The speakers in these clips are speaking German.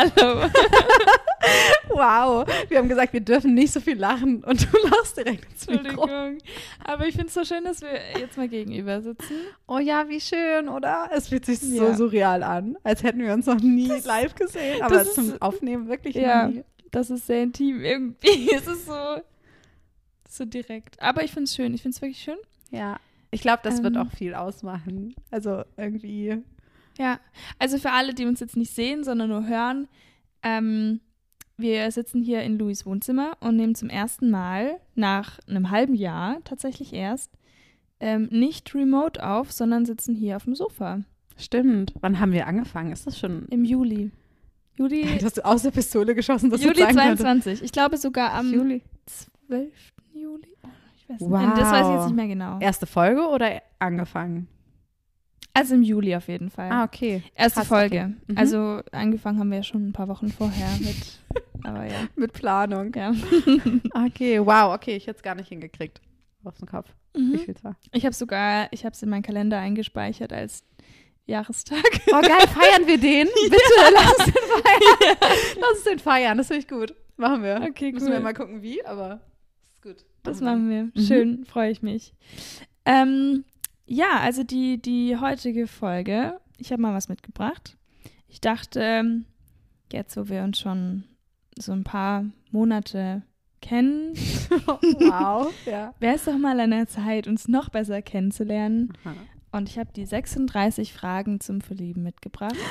Hallo. Wow, wir haben gesagt, wir dürfen nicht so viel lachen und du lachst direkt ins Mikro. Entschuldigung. Aber ich finde es so schön, dass wir jetzt mal gegenüber sitzen. Oh ja, wie schön, oder? Es fühlt sich Ja. so surreal an, als hätten wir uns noch nie live gesehen, aber das zum ist- Aufnehmen wirklich Ja. nie. Das ist sehr intim irgendwie. Es ist so, so direkt. Aber ich finde es schön. Ich finde es wirklich schön. Ja, ich glaube, das wird Ähm. auch viel ausmachen. Also irgendwie, Ja. Also für alle, die uns jetzt nicht sehen, sondern nur hören, ähm, wir sitzen hier in Louis Wohnzimmer und nehmen zum ersten Mal nach einem halben Jahr tatsächlich erst ähm, nicht remote auf, sondern sitzen hier auf dem Sofa stimmt. Wann haben wir angefangen? Ist das schon... im Juli. Juli, Hast du aus der Pistole geschossen, dass Juli du sagen könnte? 22. Ich glaube sogar am Juli. 12. Juli. Oh, ich weiß Wow. nicht. Das weiß ich jetzt nicht mehr genau. Erste Folge oder angefangen? Also im Juli auf jeden Fall. Ah, okay. Erste krass, Folge. okay. Mhm. Also angefangen haben wir ja schon ein paar Wochen vorher mit. aber ja. Mit Planung. ja. Okay, wow, okay, ich hätte es gar nicht hingekriegt. Auf den Kopf. Wie Mhm. viel war? Ich habe sogar, ich habe es in meinen Kalender eingespeichert als Jahrestag. Oh, geil, feiern wir den? Bitte, lass uns den feiern. Lass uns den feiern, das finde ich gut. Machen wir. Okay, Müssen cool. wir mal gucken, wie, aber ist gut. Das Machen machen wir. Schön, freue ich mich. Ähm, ja, also die, die heutige Folge, ich habe mal was mitgebracht. Ich dachte, ähm, jetzt wo wir uns schon so ein paar Monate kennen, Wow, ja. wäre es doch mal an der Zeit, uns noch besser kennenzulernen. Aha. Und ich habe die 36 Fragen zum Verlieben mitgebracht.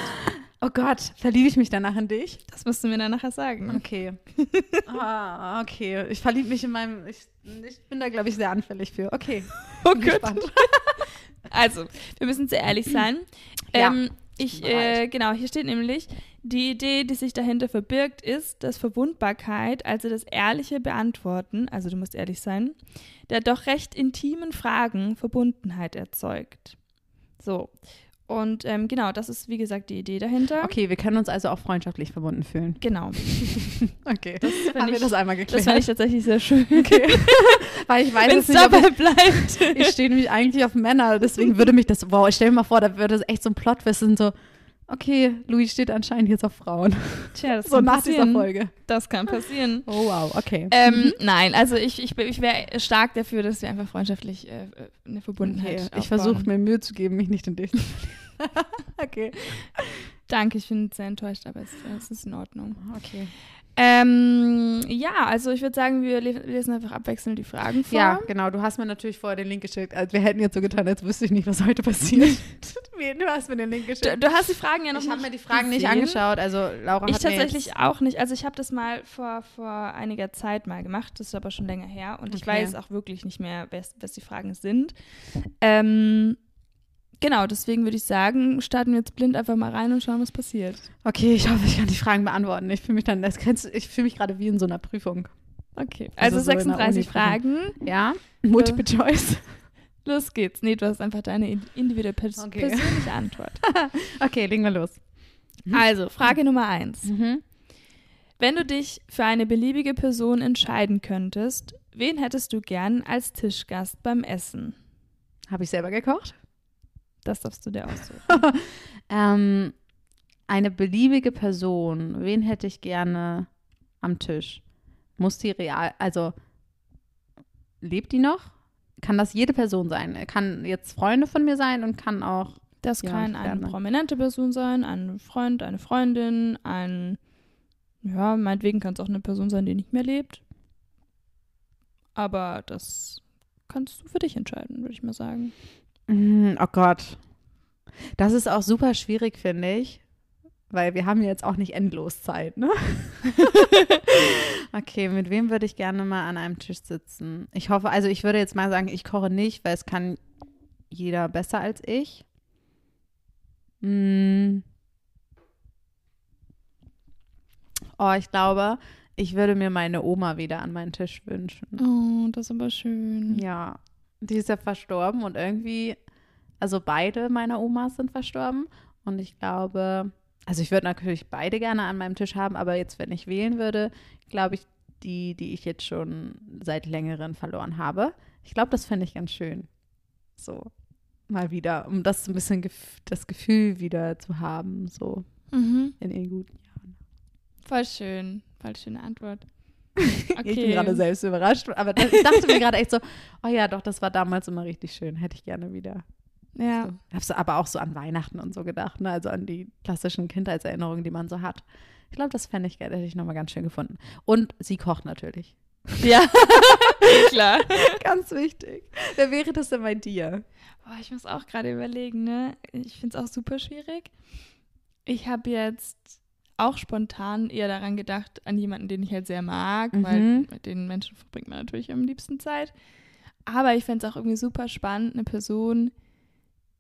Oh Gott, verliebe ich mich danach in dich? Das musst du mir dann nachher sagen. Okay. ah, okay. Ich verliebe mich in meinem. Ich, ich bin da, glaube ich, sehr anfällig für. Okay. Oh Gott. Also, wir müssen sehr ehrlich sein. Ja, ähm, ich, äh, genau, hier steht nämlich, die Idee, die sich dahinter verbirgt, ist, dass Verwundbarkeit, also das ehrliche Beantworten, also du musst ehrlich sein, der doch recht intimen Fragen Verbundenheit erzeugt. So. Und ähm, genau, das ist wie gesagt die Idee dahinter. Okay, wir können uns also auch freundschaftlich verbunden fühlen. Genau. Okay. find Haben wir ich- das einmal Das geklärt? fand ich tatsächlich sehr schön. okay. Weil ich weiß Wenn es nicht, ob ich, dabei bleibt. ich stehe nämlich eigentlich auf Männer, deswegen würde mich das, wow, stell dir mal vor, da würde es echt so ein Plot wissen, so, okay, Louis steht anscheinend jetzt auf Frauen. Tja, das So kann nach passieren. dieser Folge. Das kann passieren. Oh wow, okay. Ähm, nein, also ich, ich, ich wäre stark dafür, dass wir einfach freundschaftlich äh, eine Verbundenheit okay. Ich versuche mir Mühe zu geben, mich nicht in dich zu okay. Danke, ich bin sehr enttäuscht, aber es, es ist in Ordnung. Okay. Ähm, ja, also ich würde sagen, wir le- lesen einfach abwechselnd die Fragen vor. Ja, genau. Du hast mir natürlich vorher den Link geschickt. Also wir hätten jetzt so getan, als wüsste ich nicht, was heute passiert. Du hast mir den Link Du, geschickt. du hast die Fragen ja noch ich habe nicht mir die Fragen nicht gesehen. angeschaut. Also Laura Ich hat mir tatsächlich auch nicht. Also ich habe das mal vor, vor einiger Zeit mal gemacht, das ist aber schon länger her und ich Okay. weiß auch wirklich nicht mehr, was, was die Fragen sind. Ähm, genau, deswegen würde ich sagen, starten wir jetzt blind einfach mal rein und schauen, was passiert. Okay, ich hoffe, ich kann die Fragen beantworten. Ich fühle mich dann, das kennst, du- ich fühle mich gerade wie in so einer Prüfung. Okay. Also Also, so in der 36 Uni-Prüfung. Fragen. Ja? Multiple Choice. Los geht's. Nee, du hast einfach deine in- individuelle pers Okay. persönliche Antwort. Okay, legen wir los. Also, Frage Nummer eins. Mhm. Wenn du dich für eine beliebige Person entscheiden könntest, wen hättest du gern als Tischgast beim Essen? Habe ich selber gekocht? Das darfst du dir aussuchen. Ähm, eine beliebige Person. Wen hätte ich gerne am Tisch? Muss die real, also lebt die noch? Kann das jede Person sein? Kann jetzt Freunde von mir sein und kann auch. Das kann eine lerne. prominente Person sein, ein Freund, eine Freundin, ein, ja, meinetwegen kann es auch eine Person sein, die nicht mehr lebt. Aber das kannst du für dich entscheiden, würde ich mal sagen. Mm, Oh Gott. Das ist auch super schwierig, finde ich. Weil wir haben jetzt auch nicht endlos Zeit, ne? okay, mit wem würde ich gerne mal an einem Tisch sitzen? Ich hoffe, also ich würde jetzt mal sagen, ich koche nicht, weil es kann jeder besser als ich. Mm. Oh, ich glaube, ich würde mir meine Oma wieder an meinen Tisch wünschen. Oh, das ist aber schön. Ja, die ist ja verstorben und irgendwie, also beide meiner Omas sind verstorben und ich glaube, also ich würde natürlich beide gerne an meinem Tisch haben, aber jetzt, wenn ich wählen würde, glaube ich, die, die ich jetzt schon seit längerem verloren habe. Ich glaube, das fände ich ganz schön. So, mal wieder, um das so ein bisschen gef das Gefühl wieder zu haben, so Mhm. in ihren guten Jahren. Voll schön. Voll schöne Antwort. Ich bin gerade selbst überrascht, aber das, ich dachte mir gerade echt so, oh ja, doch, das war damals immer richtig schön, hätte ich gerne wieder. Ja. So. Hab's so, aber auch so an Weihnachten und so gedacht, ne? also an die klassischen Kindheitserinnerungen, die man so hat. Ich glaube, das fände ich geil, hätte ich nochmal ganz schön gefunden. Und sie kocht natürlich. Ja, klar. Ganz wichtig. Wer wäre das denn bei dir? Boah, ich muss auch gerade überlegen, ne? Ich finde es auch super schwierig. Ich habe jetzt auch spontan eher daran gedacht, an jemanden, den ich halt sehr mag, Mhm. weil mit den Menschen verbringt man natürlich am liebsten Zeit. Aber ich fände es auch irgendwie super spannend, eine Person,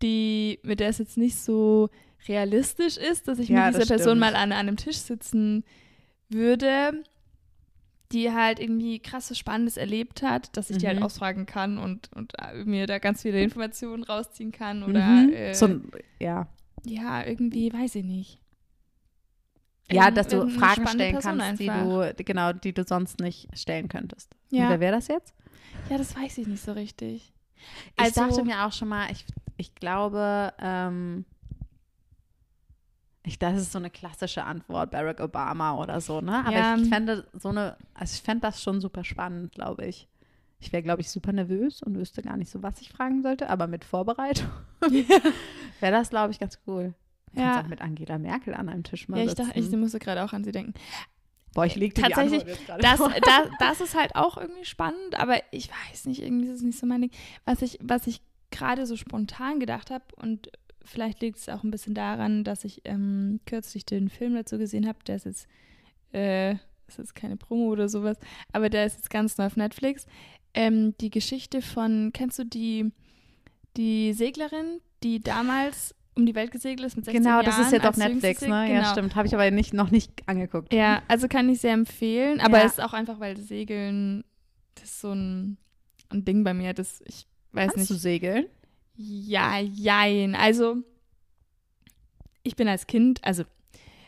die, mit der es jetzt nicht so realistisch ist, dass ich Ja, mit dieser Person stimmt. mal an einem Tisch sitzen würde, die halt irgendwie krasses Spannendes erlebt hat, dass ich die halt Mhm. ausfragen kann und, und äh, mir da ganz viele Informationen rausziehen kann oder Mhm. äh, so, ein- ja. ja, irgendwie, weiß ich nicht. Ja, dass du Fragen stellen Person kannst, die einfach. du, genau, die du sonst nicht stellen könntest. Und Ja. wer wäre das jetzt? Ja, das weiß ich nicht so richtig. Ich Also- dachte mir auch schon mal, ich, ich glaube, ähm, ich, das ist so eine klassische Antwort, Barack Obama oder so, ne? Aber Ja. ich, ich fände so eine, also ich fände das schon super spannend, glaube ich. Ich wäre, glaube ich, super nervös und wüsste gar nicht so, was ich fragen sollte, aber mit Vorbereitung wäre das, glaube ich, ganz cool. Du Ja. mit Angela Merkel an einem Tisch mal Ja, ich sitzen. dachte, ich musste gerade auch an sie denken. Boah, ich leg dir Tatsächlich, die Das, das, das ist halt auch irgendwie spannend, aber ich weiß nicht, irgendwie ist es nicht so mein Ding. Was ich, was ich gerade so spontan gedacht habe und vielleicht liegt es auch ein bisschen daran, dass ich ähm, kürzlich den Film dazu gesehen habe, der ist jetzt, äh, das ist keine Promo oder sowas, aber der ist jetzt ganz neu auf Netflix. Ähm, die Geschichte von, kennst du die, die Seglerin, die damals um die Welt gesegelt ist mit 16 Genau, Jahren? das ist jetzt auf Netflix, ne? Genau. Ja, stimmt. Habe ich aber nicht, noch nicht angeguckt. Ja, also kann ich sehr empfehlen, aber Ja. es ist auch einfach, weil Segeln, das ist so ein, ein Ding bei mir, das ich weiß Kannst du nicht. segeln? Ja, jein. Also, ich bin als Kind, also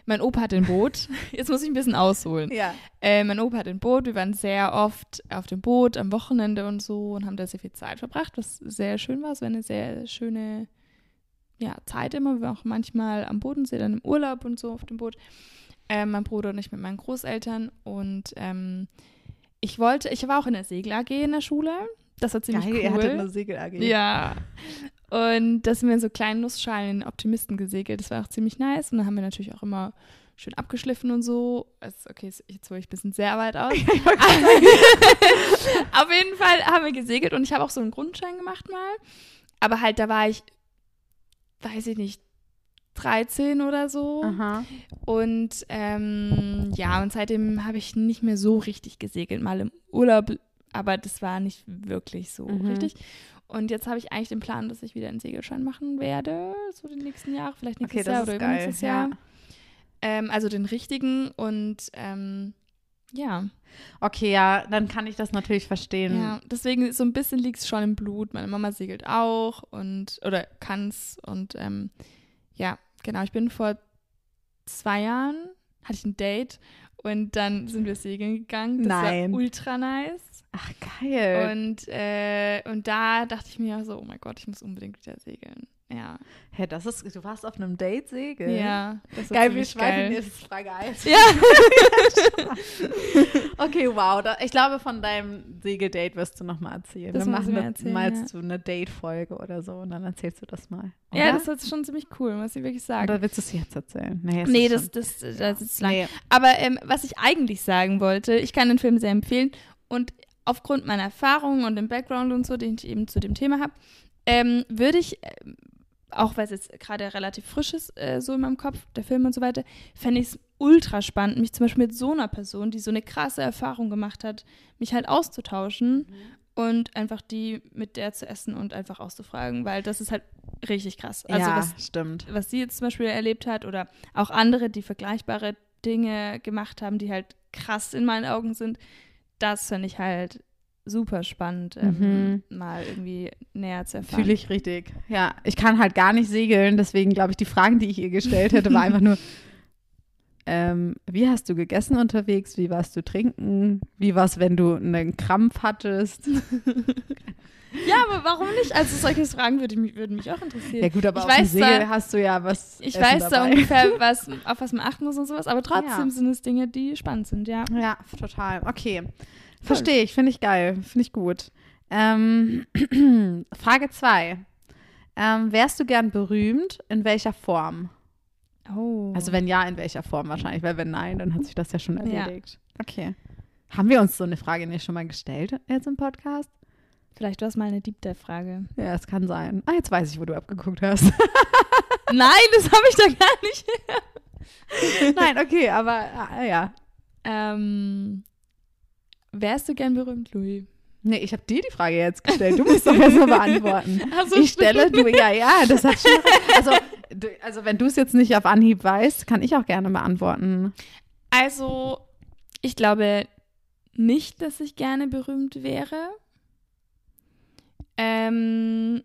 mein Opa hatte ein Boot. Jetzt muss ich ein bisschen ausholen. Ja. Äh, mein Opa hatte ein Boot. Wir waren sehr oft auf dem Boot am Wochenende und so und haben da sehr viel Zeit verbracht, was sehr schön war. Es war eine sehr schöne ja, Zeit immer. Wir waren auch manchmal am Bodensee, dann im Urlaub und so auf dem Boot. Ähm, mein Bruder und ich mit meinen Großeltern. Und ähm, ich wollte, ich war auch in der Segel AG in der Schule. Das war ziemlich Geil, cool. er hatte eine Segel AG. Ja. Und da sind wir in so kleinen Nussschalen in Optimisten gesegelt. Das war auch ziemlich nice. Und dann haben wir natürlich auch immer schön abgeschliffen und so. Also, okay, jetzt hole ich ein bisschen sehr weit aus. Auf jeden Fall haben wir gesegelt und ich habe auch so einen Grundschein gemacht mal. Aber halt, da war ich, weiß ich nicht, 13 oder so. Aha. Und ähm, ja, und seitdem habe ich nicht mehr so richtig gesegelt, mal im Urlaub, aber das war nicht wirklich so Mhm. richtig. Und jetzt habe ich eigentlich den Plan, dass ich wieder einen Segelschein machen werde, so die nächsten Jahre, vielleicht nächstes Okay, Jahr oder übernächstes Ja. Jahr. Ähm, also den richtigen und ähm, ja. Okay, ja, dann kann ich das natürlich verstehen. ja, deswegen so ein bisschen liegt es schon im Blut. Meine Mama segelt auch und oder kann's und ähm, ja, genau. Ich bin vor zwei Jahren hatte ich ein Date und dann sind wir segeln gegangen. Das Nein. war ultra nice. Ach, geil. Und, äh, und da dachte ich mir so, oh mein Gott, ich muss unbedingt wieder segeln. Ja. Hä, das ist, du warst auf einem Date segeln? Ja. Das Geil, wir schweifen jetzt Frage 1. Ja. Okay, wow. Da, ich glaube, von deinem Segeldate wirst du nochmal erzählen. Das Dann du machen wir erzählen, mal ja. so eine Date-Folge oder so und dann erzählst du das mal. ja, Oder? das ist schon ziemlich cool, muss ich wirklich sagen. Oder willst du es jetzt erzählen? Nee, nee, das, schon- das, das ist lang. Nee. Aber ähm, was ich eigentlich sagen wollte, ich kann den Film sehr empfehlen und aufgrund meiner Erfahrungen und dem Background und so, den ich eben zu dem Thema habe, ähm, würde ich, ähm, auch weil es jetzt gerade relativ frisch ist, äh, so in meinem Kopf, der Film und so weiter, fände ich es ultra spannend, mich zum Beispiel mit so einer Person, die so eine krasse Erfahrung gemacht hat, mich halt auszutauschen und einfach die mit der zu essen und einfach auszufragen, weil das ist halt richtig krass. Also ja, was stimmt. was sie jetzt zum Beispiel erlebt hat oder auch andere, die vergleichbare Dinge gemacht haben, die halt krass in meinen Augen sind, das finde ich halt super spannend, ähm, mal irgendwie näher zu erfahren. Fühle ich richtig. Ja, ich kann halt gar nicht segeln, deswegen glaube ich, die Fragen, die ich ihr gestellt hätte, war einfach nur, ähm, wie hast du gegessen unterwegs? Wie warst du trinken? Wie war es, wenn du einen Krampf hattest? Ja, aber warum nicht? Also solche Fragen würde mich, würden mich auch interessieren. Ja gut, aber Ich auf dem weiß Segel da- hast du ja was Ich Essen weiß da dabei. ungefähr, was, auf was man achten muss und sowas, aber trotzdem Ja. sind es Dinge, die spannend sind, ja. Ja, total. Okay. Verstehe ich, finde ich geil, finde ich gut. Ähm, Frage 2. Ähm, wärst du gern berühmt? In welcher Form? Oh. Also wenn ja, in welcher Form wahrscheinlich, weil wenn nein, dann hat sich das ja schon Ja. erledigt. Okay. Haben wir uns so eine Frage nicht schon mal gestellt jetzt im Podcast? Vielleicht war es mal eine Deep Dive-Frage. Ja, es kann sein. Ah, jetzt weiß ich, wo du abgeguckt hast. Nein, das habe ich da gar nicht. Nein, okay, aber ah, ja. Ähm, wärst du gern berühmt, Louis? Nee, ich habe dir die Frage jetzt gestellt. Du musst doch erstmal beantworten. So, ich stelle, du, ja, ja, das hat schon. Also, du, also wenn du es jetzt nicht auf Anhieb weißt, kann ich auch gerne beantworten. Also, ich glaube nicht, dass ich gerne berühmt wäre. Ähm,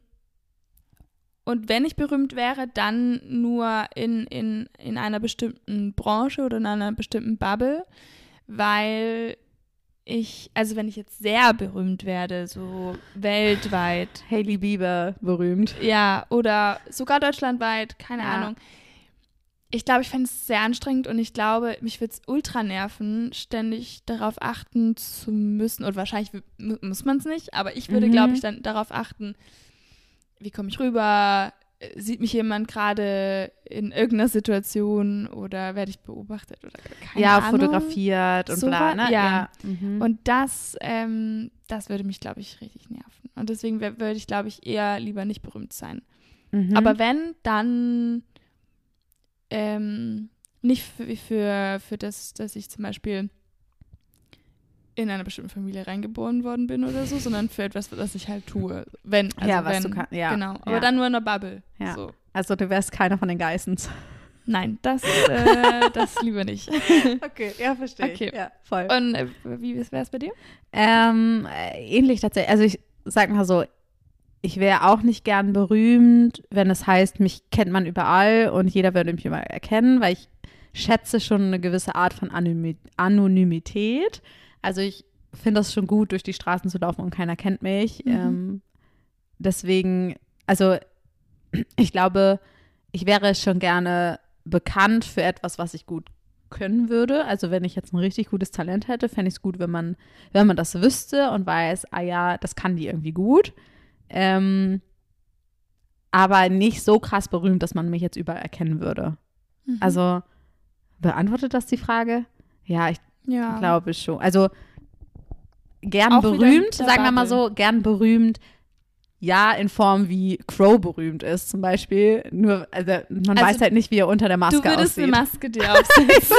und wenn ich berühmt wäre, dann nur in, in, in einer bestimmten Branche oder in einer bestimmten Bubble, weil ich, also wenn ich jetzt sehr berühmt werde, so weltweit, Hailey Bieber berühmt. ja, oder sogar deutschlandweit, keine Ja. Ahnung. Ich glaube, ich fände es sehr anstrengend und ich glaube, mich würde es ultra nerven, ständig darauf achten zu müssen. Und wahrscheinlich mu- muss man es nicht, aber ich würde, Mhm. glaube ich, dann darauf achten, wie komme ich rüber? Sieht mich jemand gerade in irgendeiner Situation oder werde ich beobachtet oder keine ja, Ahnung. fotografiert und So bla, ne? ja. Mhm. Und das, ähm, das würde mich, glaube ich, richtig nerven. Und deswegen würde ich, glaube ich, eher lieber nicht berühmt sein. Mhm. Aber wenn, dann ähm, nicht für, für, für das, dass ich zum Beispiel in einer bestimmten Familie reingeboren worden bin oder so, sondern für etwas, was ich halt tue. Wenn, also Ja, was wenn, du kann- ja, Genau, aber ja. dann nur in einer Bubble. Ja. So. also du wärst keiner von den Geissens. Nein, das, äh, das lieber nicht. Okay, ja, verstehe Okay. ich. Ja, voll. Und äh, wie wäre es bei dir? Ähm, äh, ähnlich tatsächlich. Also ich sag mal so, ich wäre auch nicht gern berühmt, wenn es heißt, mich kennt man überall und jeder würde mich immer erkennen, weil ich schätze schon eine gewisse Art von Anonymi- Anonymität. Also ich finde das schon gut, durch die Straßen zu laufen und keiner kennt mich. Mhm. Ähm, deswegen, also ich glaube, ich wäre schon gerne bekannt für etwas, was ich gut können würde. Also wenn ich jetzt ein richtig gutes Talent hätte, fände ich es gut, wenn man, wenn man das wüsste und weiß, ah ja, das kann die irgendwie gut. Ähm, aber nicht so krass berühmt, dass man mich jetzt überall erkennen würde. Mhm. Also beantwortet das die Frage? Ja, ich ja. glaube schon. Also gern Auch berühmt, sagen wir mal so, gern berühmt. Ja, in Form wie Crow berühmt ist, zum Beispiel. Nur, also man Also, weiß halt nicht, wie er unter der Maske Du würdest aussieht. eine Maske dir aufsetzen.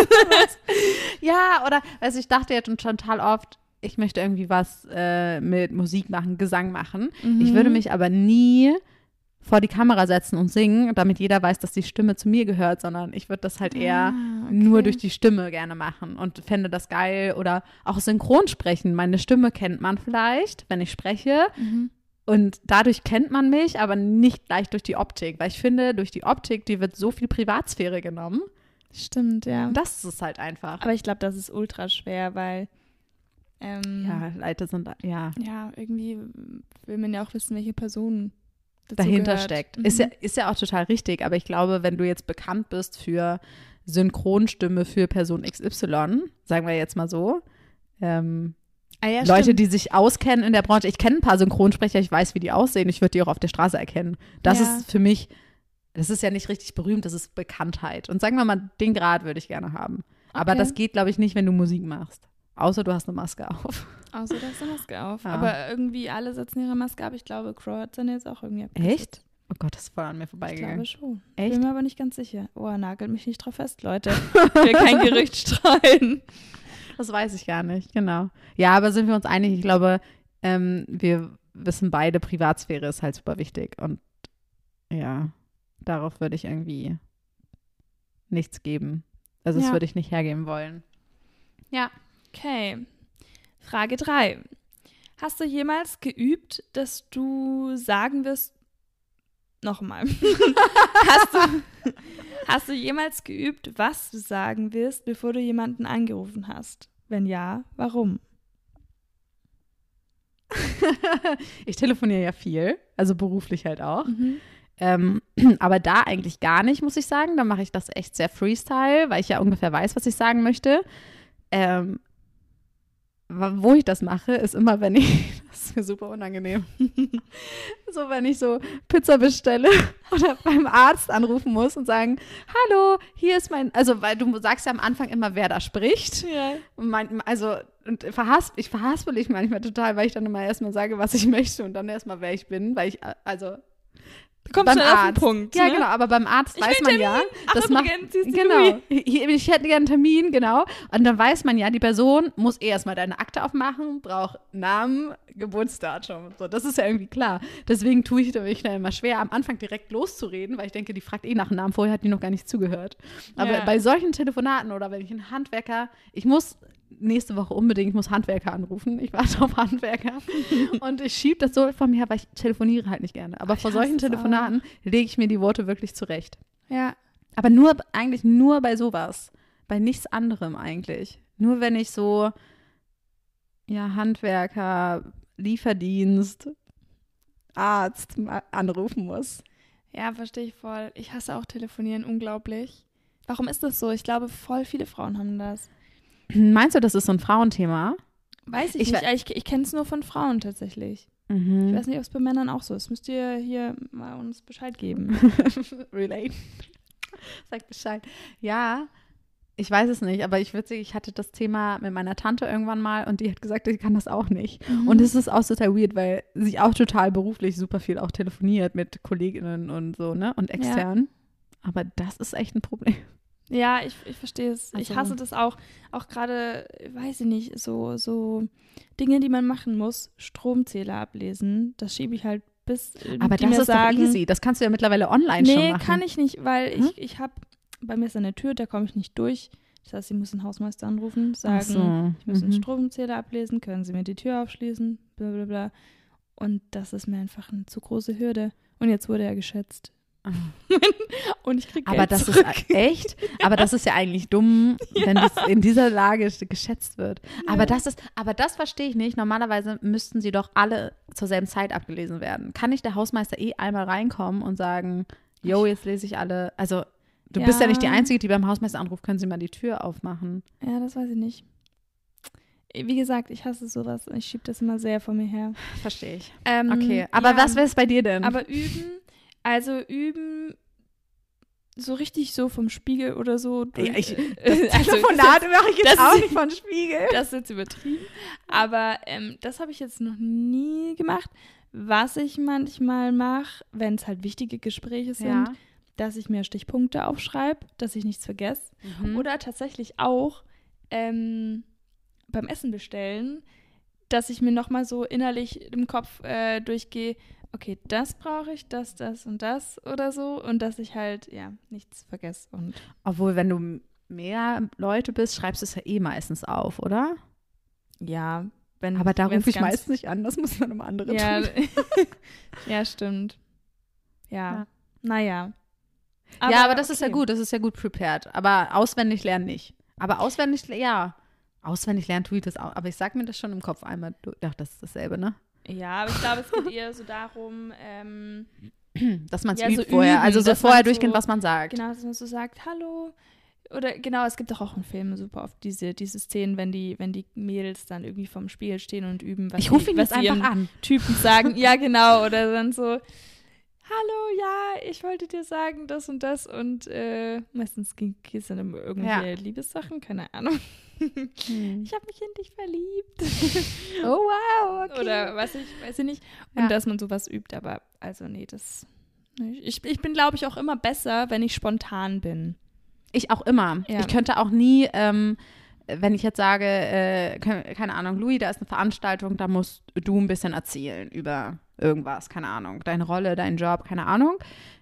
Ja, oder, also ich dachte jetzt schon total oft, ich möchte irgendwie was äh, mit Musik machen, Gesang machen. Ich Mhm. würde mich aber nie vor die Kamera setzen und singen, damit jeder weiß, dass die Stimme zu mir gehört, sondern ich würde das halt eher Ah, okay. nur durch die Stimme gerne machen und fände das geil oder auch synchron sprechen. Meine Stimme kennt man vielleicht, wenn ich spreche Mhm. und dadurch kennt man mich, aber nicht gleich durch die Optik, weil ich finde, durch die Optik, die wird so viel Privatsphäre genommen. Stimmt, ja. Und das ist es halt einfach. Aber ich glaube, das ist ultra schwer, weil ähm, ja, Leute sind, ja, ja, irgendwie will man ja auch wissen, welche Person dazu dahinter gehört. steckt. Mhm. Ist, ja, ist ja auch total richtig, aber ich glaube, wenn du jetzt bekannt bist für Synchronstimme für Person XY, sagen wir jetzt mal so, ähm, ah, ja, Leute, stimmt. die sich auskennen in der Branche. Ich kenne ein paar Synchronsprecher, ich weiß, wie die aussehen. Ich würde die auch auf der Straße erkennen. Das Ja. ist für mich, das ist ja nicht richtig berühmt, das ist Bekanntheit. Und sagen wir mal, den Grad würde ich gerne haben. Aber Okay. das geht, glaube ich, nicht, wenn du Musik machst. Außer du hast eine Maske auf. Außer du hast eine Maske auf. Ja. Aber irgendwie alle setzen ihre Maske ab. Ich glaube, Crow hat dann jetzt auch irgendwie abgesetzt. Echt? Oh Gott, das ist voll an mir Ich vorbeigegangen. glaube schon. Echt? Bin mir aber nicht ganz sicher. Oh, nagelt mich nicht drauf fest, Leute. Ich will kein Gerücht streuen. Das weiß ich gar nicht, genau. Ja, aber sind wir uns einig? Ich glaube, ähm, wir wissen beide, Privatsphäre ist halt super wichtig. Und ja, darauf würde ich irgendwie nichts geben. Also das Ja. würde ich nicht hergeben wollen. Ja. Okay. Frage 3. Hast du jemals geübt, dass du sagen wirst, nochmal. hast, du, hast du jemals geübt, was du sagen wirst, bevor du jemanden angerufen hast? Wenn ja, warum? ich telefoniere ja viel, also beruflich halt auch. Mhm. Ähm, aber da eigentlich gar nicht, muss ich sagen. Da mache ich das echt sehr Freestyle, weil ich ja ungefähr weiß, was ich sagen möchte. Ähm, wo ich das mache, ist immer, wenn ich, das ist mir super unangenehm, so wenn ich so Pizza bestelle oder beim Arzt anrufen muss und sagen, hallo, hier ist mein, also weil du sagst ja am Anfang immer, wer da spricht. Ja. Und mein, also und verhasp, ich verhaspel mich manchmal total, weil ich dann immer erstmal sage, was ich möchte und dann erstmal, wer ich bin, weil ich, also Du kommst beim schnell auf den Arzt. Punkt. Ja, ne? genau, aber beim Arzt Ich weiß man ja, Termin. Ach, das macht genau. Ich hätte gerne einen Termin, genau. Und dann weiß man ja, die Person muss eh erstmal deine Akte aufmachen, braucht Namen, Geburtsdatum. So, das ist ja irgendwie klar. Deswegen tue ich mich dann immer schwer, am Anfang direkt loszureden, weil ich denke, die fragt eh nach dem Namen. Vorher hat die noch gar nicht zugehört. Aber Ja. bei solchen Telefonaten oder wenn ich einen Handwerker, ich muss nächste Woche unbedingt, ich muss Handwerker anrufen. Ich warte auf Handwerker. und ich schiebe das so von mir her, weil ich telefoniere halt nicht gerne. Aber Ich vor solchen. Telefonaten lege ich mir die Worte wirklich zurecht. Ja. Aber nur, eigentlich nur bei sowas. Bei nichts anderem eigentlich. Nur wenn ich so, ja, Handwerker, Lieferdienst, Arzt anrufen muss. Ja, verstehe ich voll. Ich hasse auch telefonieren unglaublich. Warum ist das so? Ich glaube, voll viele Frauen haben das. Meinst du, das ist so ein Frauenthema? Weiß ich, Ich nicht. we- Ich, ich kenne es nur von Frauen tatsächlich. Ich Mhm. weiß nicht, ob es bei Männern auch so ist. Müsst ihr hier mal uns Bescheid geben. Relate. Sag Bescheid. Ja, ich weiß es nicht, aber ich würde sagen, ich hatte das Thema mit meiner Tante irgendwann mal und die hat gesagt, sie kann das auch nicht. Und es ist auch total weird, weil sie auch total beruflich super viel auch telefoniert mit Kolleginnen und so, ne? Und extern. Aber das ist echt ein Problem. Ja, ich, ich verstehe es. ich Also- hasse das auch. Auch gerade, weiß ich nicht, so, so Dinge, die man machen muss. Stromzähler ablesen. Das schiebe ich halt bis Aber das ist sagen, doch easy. Das kannst du ja mittlerweile online schon Nee, machen. kann ich nicht, weil Hm? ich, ich habe, bei mir ist eine Tür, da komme ich nicht durch. Das heißt, ich muss den Hausmeister anrufen, sagen, so. ich muss den Mhm. Stromzähler ablesen, können Sie mir die Tür aufschließen, bla bla bla. Und das ist mir einfach eine zu große Hürde. Und jetzt wurde er geschätzt. Und ich kriege Aber das zurück. ist echt, aber das ist ja eigentlich dumm, wenn das in dieser Lage geschätzt wird. Aber Ja. das ist, aber das verstehe ich nicht. Normalerweise müssten sie doch alle zur selben Zeit abgelesen werden. Kann nicht der Hausmeister eh einmal reinkommen und sagen, yo, jetzt lese ich alle, also du bist ja nicht die Ja. Einzige, die beim Hausmeister anruft, können Sie mal die Tür aufmachen. Ja, das weiß ich nicht. Wie gesagt, ich hasse sowas. Ich schiebe das immer sehr vor mir her. Verstehe ich. Ähm, Okay, aber ja. was wäre es bei dir denn? Aber üben, also üben so richtig so vom Spiegel oder so. Ja, ich- äh, also, Telefonat mache ich jetzt das auch nicht von Spiegel. Das ist jetzt übertrieben. Aber ähm, das habe ich jetzt noch nie gemacht. Was ich manchmal mache, wenn es halt wichtige Gespräche sind, Ja. dass ich mir Stichpunkte aufschreibe, dass ich nichts vergesse. Mhm. Oder tatsächlich auch ähm, beim Essen bestellen, dass ich mir nochmal so innerlich im Kopf äh, durchgehe, okay, das brauche ich, das, das und das oder so. Und dass ich halt, ja, nichts vergesse. Und Obwohl, wenn du mehr Leute bist, schreibst du es ja eh meistens auf, oder? ja, wenn Aber da rufe ich meistens nicht an, das muss dann immer andere Ja, tun. ja stimmt. Ja, Ja. naja. ja, aber das ist ja okay. gut, das ist ja gut prepared. Aber auswendig lernen nicht. Aber auswendig, ja. Auswendig lernen tue ich das auch. Aber ich sag mir das schon im Kopf einmal. Ach, das ist dasselbe, ne? Ja, aber ich glaube, es geht eher so darum, ähm, Dass man es Ja, übt so vorher. üben, also so vorher so- durchgehen, was man sagt. genau, dass man so sagt, hallo. Oder genau, es gibt doch auch in Filmen super oft diese, diese Szenen, wenn die, wenn die Mädels dann irgendwie vorm Spiegel stehen und üben, was Ich rufe ihn was jetzt einfach an. Typen sagen. Ja, genau. Oder dann so, hallo, ja, ich wollte dir sagen das und das. Und äh, meistens geht es dann um irgendwelche Liebessachen, keine Ahnung. Hm. Ich habe mich in dich verliebt. Oh, wow, okay. Oder was ich, weiß ich nicht. Und Ja. dass man sowas übt, aber also nee, das. nee, Ich, ich bin, glaube ich, auch immer besser, wenn ich spontan bin. Ich auch immer. Ja. Ich könnte auch nie, ähm, wenn ich jetzt sage, äh, ke- keine Ahnung, Louis, da ist eine Veranstaltung, da musst du ein bisschen erzählen über irgendwas, keine Ahnung, deine Rolle, deinen Job, keine Ahnung.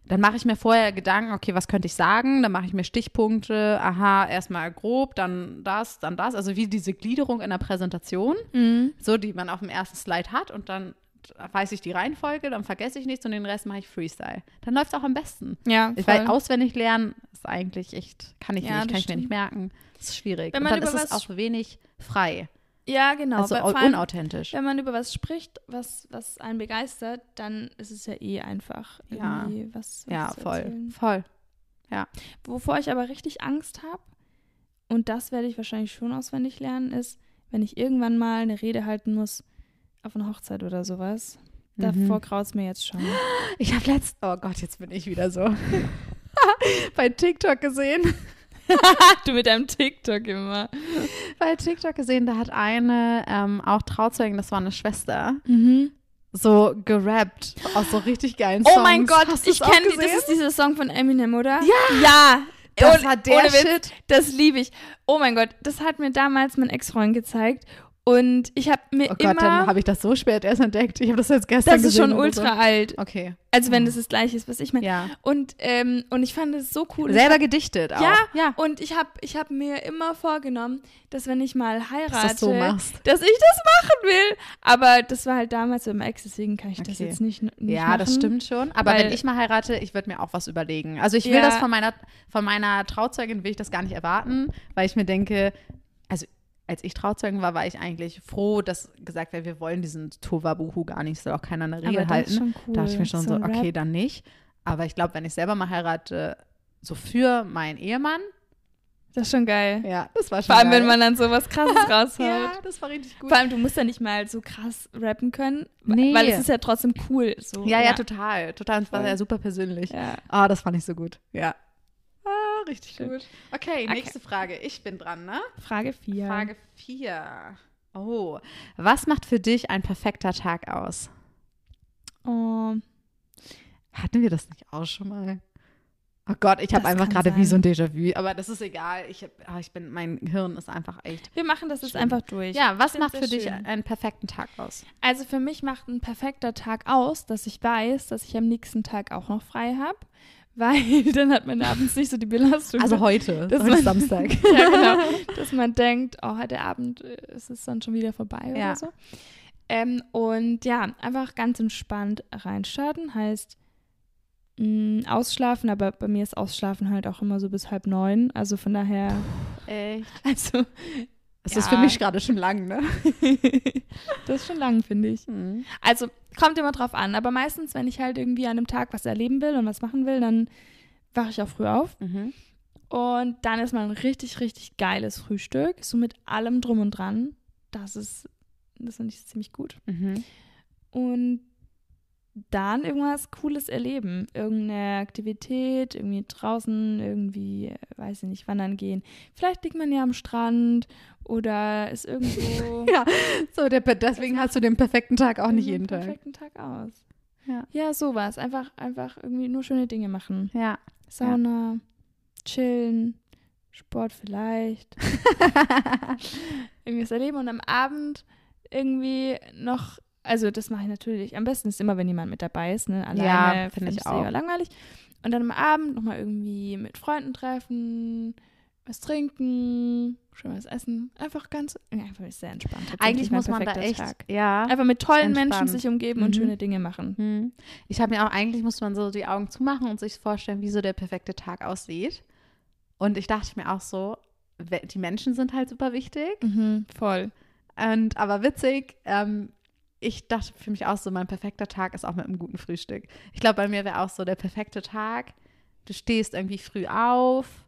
Dann mache ich mir vorher Gedanken, okay, was könnte ich sagen? Dann mache ich mir Stichpunkte, aha, erstmal grob, dann das, dann das. Also wie diese Gliederung in der Präsentation, so die man auf dem ersten Slide hat und dann weiß ich die Reihenfolge, dann vergesse ich nichts und den Rest mache ich Freestyle. Dann läuft es auch am besten. Ja, Ich voll. weil auswendig lernen ist eigentlich echt, kann ich Ja, nicht, kann ich mir nicht merken. Das ist schwierig. Wenn und man dann über ist es auch wenig frei. Ja, genau. also allem, unauthentisch. wenn man über was spricht, was, was einen begeistert, dann ist es ja eh einfach Ja. irgendwie was, was Ja, voll. erzählen. Voll. Wovor ich aber richtig Angst habe, und das werde ich wahrscheinlich schon auswendig lernen, ist, wenn ich irgendwann mal eine Rede halten muss auf einer Hochzeit oder sowas. Davor Mhm. graut es mir jetzt schon. Ich habe letzt, oh Gott, jetzt bin ich wieder so. bei TikTok gesehen, du mit deinem TikTok immer. bei TikTok gesehen, da hat eine ähm, auch Trauzeugen, das war eine Schwester, Mhm. so gerappt aus so richtig geilen Oh Songs. mein Gott, Hast ich kenne die, das ist dieser Song von Eminem, oder? Ja! Ja! Das Ohne- war der Witz, Shit. Das liebe ich. Oh mein Gott, das hat mir damals mein Ex-Freund gezeigt. Und ich habe mir Oh Gott, dann immer. habe ich das so spät erst entdeckt. Ich habe das jetzt gestern Das ist schon ultra alt. So. Okay. Also, wenn Oh. das das gleiche ist, was ich meine. Ja. Und, ähm, und ich fand es so cool. Selber gedichtet auch. Ja, ja. Und ich habe ich hab mir immer vorgenommen, dass wenn ich mal heirate, Dass das so machst. dass ich das machen will. Aber das war halt damals mit dem Ex, deswegen kann ich das Okay. jetzt nicht, nicht Ja, machen. das stimmt schon. Aber wenn ich mal heirate, ich würde mir auch was überlegen. Also ich will Ja. das von meiner, von meiner Trauzeugin, will ich das gar nicht erwarten, weil ich mir denke, als ich Trauzeugin war, war ich eigentlich froh, dass gesagt wird, wir wollen diesen Tovabuhu gar nicht, soll auch keiner eine Regel das halten. cool. Da dachte ich mir schon so, ein okay, Rap. dann nicht. Aber ich glaube, wenn ich selber mal heirate, so für meinen Ehemann, Das ist schon geil. ja, das war schon Vor allem, geil. wenn man dann sowas krasses raushaut. Ja, das war richtig gut. Vor allem, du musst ja nicht mal so krass rappen können, Nee. weil es ist ja trotzdem cool. So. ja, ja, total. Total. Und es war ja super persönlich. Ja. Ah, das fand ich so gut. Ja. Ah, richtig Schön. gut. Okay, Okay. nächste Frage. Ich bin dran, ne? Frage 4. Frage 4. Oh, was macht für dich ein perfekter Tag aus? Oh, Hatten wir das nicht auch schon mal? Oh Gott, ich habe einfach gerade wie so ein Déjà-vu, aber das ist egal. Ich, hab, ah, ich bin, mein Hirn ist einfach echt. wir machen das jetzt Schön. einfach durch. Ja, was macht für dich schön. einen perfekten Tag aus? Also für mich macht ein perfekter Tag aus, dass ich weiß, dass ich am nächsten Tag auch noch frei habe, weil dann hat man abends nicht so die Belastung. Also heute, Das heute war- ist Samstag. ja, genau. Dass man denkt, oh, heute Abend äh, ist es dann schon wieder vorbei Ja. oder so. Ähm, und ja, einfach ganz entspannt reinstarten heißt mh, ausschlafen, aber bei mir ist Ausschlafen halt auch immer so bis halb neun. Also von daher, Echt? also Das ist Ja. für mich gerade schon lang, ne? das ist schon lang, finde ich. Mhm. Also kommt immer drauf an, aber meistens, wenn ich halt irgendwie an einem Tag was erleben will und was machen will, dann wache ich auch früh auf. Mhm. Und dann ist mal ein richtig, richtig geiles Frühstück, so mit allem drum und dran. Das ist, das finde ich ziemlich gut. Mhm. Und dann irgendwas Cooles erleben. Irgendeine Aktivität, irgendwie draußen, irgendwie, weiß ich nicht, wandern gehen. Vielleicht liegt man ja am Strand oder ist irgendwo. Ja, so, der, deswegen hast du den perfekten Tag auch nicht jeden Tag. perfekten Tag aus. Ja. Ja, sowas. Einfach, einfach irgendwie nur schöne Dinge machen. Ja. Sauna, chillen, Sport vielleicht. irgendwas erleben und am Abend irgendwie noch, also das mache ich natürlich. Am besten ist immer, wenn jemand mit dabei ist, ne? Alleine Ja, finde ich auch. langweilig. Und dann am Abend nochmal irgendwie mit Freunden treffen, was trinken, schön was essen. Einfach ganz, einfach sehr entspannt. Eigentlich muss man da echt, Tag. ja. Einfach mit tollen Menschen sich umgeben Mhm. und schöne Dinge machen. Hm. Ich habe mir auch, eigentlich muss man so die Augen zumachen und sich vorstellen, wie so der perfekte Tag aussieht. Und ich dachte mir auch so, die Menschen sind halt super wichtig. Mhm, voll. Und aber witzig, ähm, ich dachte für mich auch so, mein perfekter Tag ist auch mit einem guten Frühstück. Ich glaube, bei mir wäre auch so der perfekte Tag. Du stehst irgendwie früh auf.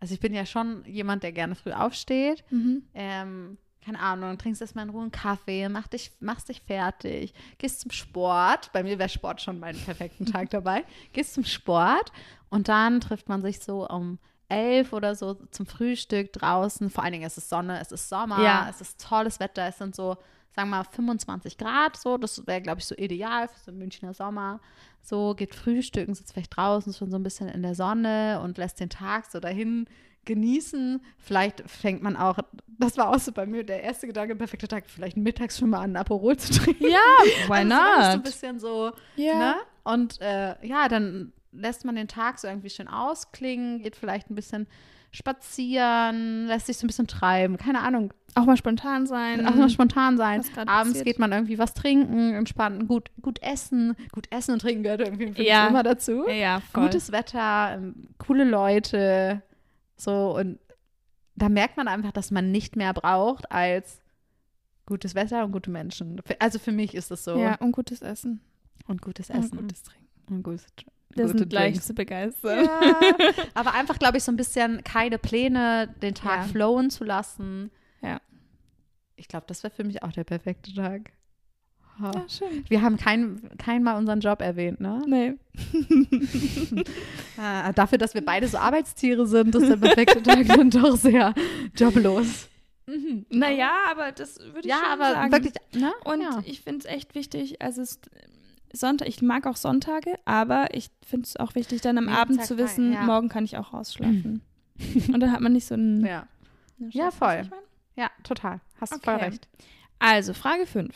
Also ich bin ja schon jemand, der gerne früh aufsteht. Mhm. ähm, keine Ahnung, trinkst erstmal in Ruhe einen Kaffee, mach dich, machst dich fertig, gehst zum Sport. Bei mir wäre Sport schon meinen perfekten Tag dabei. Gehst zum Sport und dann trifft man sich so um elf oder so zum Frühstück draußen. Vor allen Dingen ist es Sonne, es ist Sommer, Ja. es ist tolles Wetter, es sind so, sagen wir mal, 25 Grad so. Das wäre, glaube ich, so ideal für so einen Münchner Sommer. So, geht frühstücken, sitzt vielleicht draußen schon so ein bisschen in der Sonne und lässt den Tag so dahin genießen. Vielleicht fängt man auch, das war auch so bei mir der erste Gedanke, perfekter Tag, vielleicht mittags schon mal an Aperol zu trinken. Ja, why Also, das ist so ein not? bisschen so, Ja. ne? Und äh, ja, dann lässt man den Tag so irgendwie schön ausklingen, geht vielleicht ein bisschen spazieren, lässt sich so ein bisschen treiben, keine Ahnung, Auch mal spontan sein. auch mal spontan sein. Abends passiert. geht man irgendwie was trinken, entspannen, gut, gut essen. Gut essen und trinken gehört irgendwie Ja. immer dazu. Ja, voll. Gutes Wetter, ähm, coole Leute, so und da merkt man einfach, dass man nicht mehr braucht als gutes Wetter und gute Menschen. Also für mich ist das so. Ja, und gutes Essen. Und gutes Und Essen. gutes Trinken. Und gutes, Das sind Drinks. zu begeistern. Ja, aber einfach, glaube ich, so ein bisschen keine Pläne, den Tag Ja. flowen zu lassen. Ja. Ich glaube, das wäre für mich auch der perfekte Tag. Ha. Ja, schön. Wir haben kein, kein Mal unseren Job erwähnt, ne? Nee. Ah, dafür, dass wir beide so Arbeitstiere sind, ist der perfekte Tag dann doch sehr joblos. Mhm. Naja, aber das würde ich Ja, schon aber sagen. wirklich, ne? Und ja. ich finde es echt wichtig, also es, Sonntag, ich mag auch Sonntage, aber ich finde es auch wichtig, dann am Jeden Abend zu wissen, ja. morgen kann ich auch ausschlafen. Und dann hat man nicht so einen. ja. einen Ja, voll. ich ja, total. Hast du voll Okay. recht. Also, Frage 5.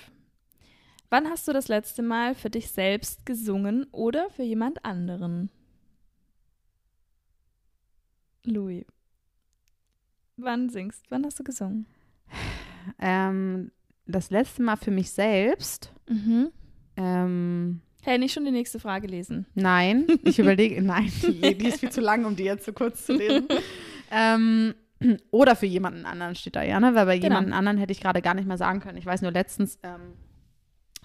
Wann hast du das letzte Mal für dich selbst gesungen oder für jemand anderen? Louis. Wann singst? Wann hast du gesungen? Ähm, das letzte Mal für mich selbst. Mhm. Ähm, Hey, nicht schon die nächste Frage lesen. nein, ich überlege, nein, die, die ist viel zu lang, um die jetzt so kurz zu lesen. ähm, oder für jemanden anderen steht da ja, ne? Weil bei Genau. jemanden anderen hätte ich gerade gar nicht mehr sagen können. Ich weiß nur, letztens ähm,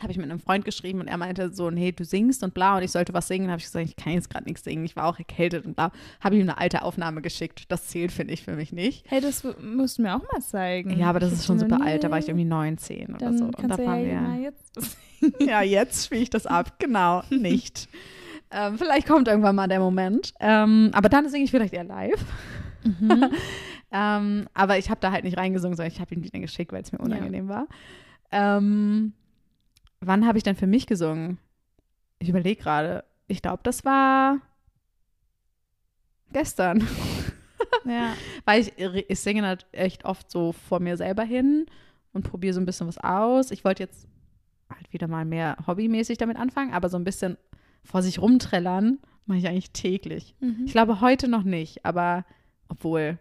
habe ich mit einem Freund geschrieben und er meinte so, hey, du singst und bla und ich sollte was singen. habe ich gesagt, ich kann jetzt gerade nichts singen. Ich war auch erkältet und bla. Habe ihm eine alte Aufnahme geschickt. Das zählt, finde ich, für mich nicht. Hey, das musst du mir auch mal zeigen. Ja, aber das Ich ist schon super nie- alt. Da war ich irgendwie 19 oder so. Und da waren ja wir. mal jetzt. Ja, jetzt spiele ich das ab. Genau, nicht. ähm, vielleicht kommt irgendwann mal der Moment. Ähm, aber dann singe ich vielleicht eher live. Mhm. Ähm, aber ich habe da halt nicht reingesungen, sondern ich habe ihm die dann geschickt, weil es mir unangenehm war. Ähm, wann habe ich denn für mich gesungen? Ich überlege gerade. Ich glaube, das war gestern. ja. Weil ich, ich singe halt echt oft so vor mir selber hin und probiere so ein bisschen was aus. Ich wollte jetzt halt wieder mal mehr hobbymäßig damit anfangen, aber so ein bisschen vor sich rumträllern mache ich eigentlich täglich. Mhm. Ich glaube heute noch nicht, aber obwohl.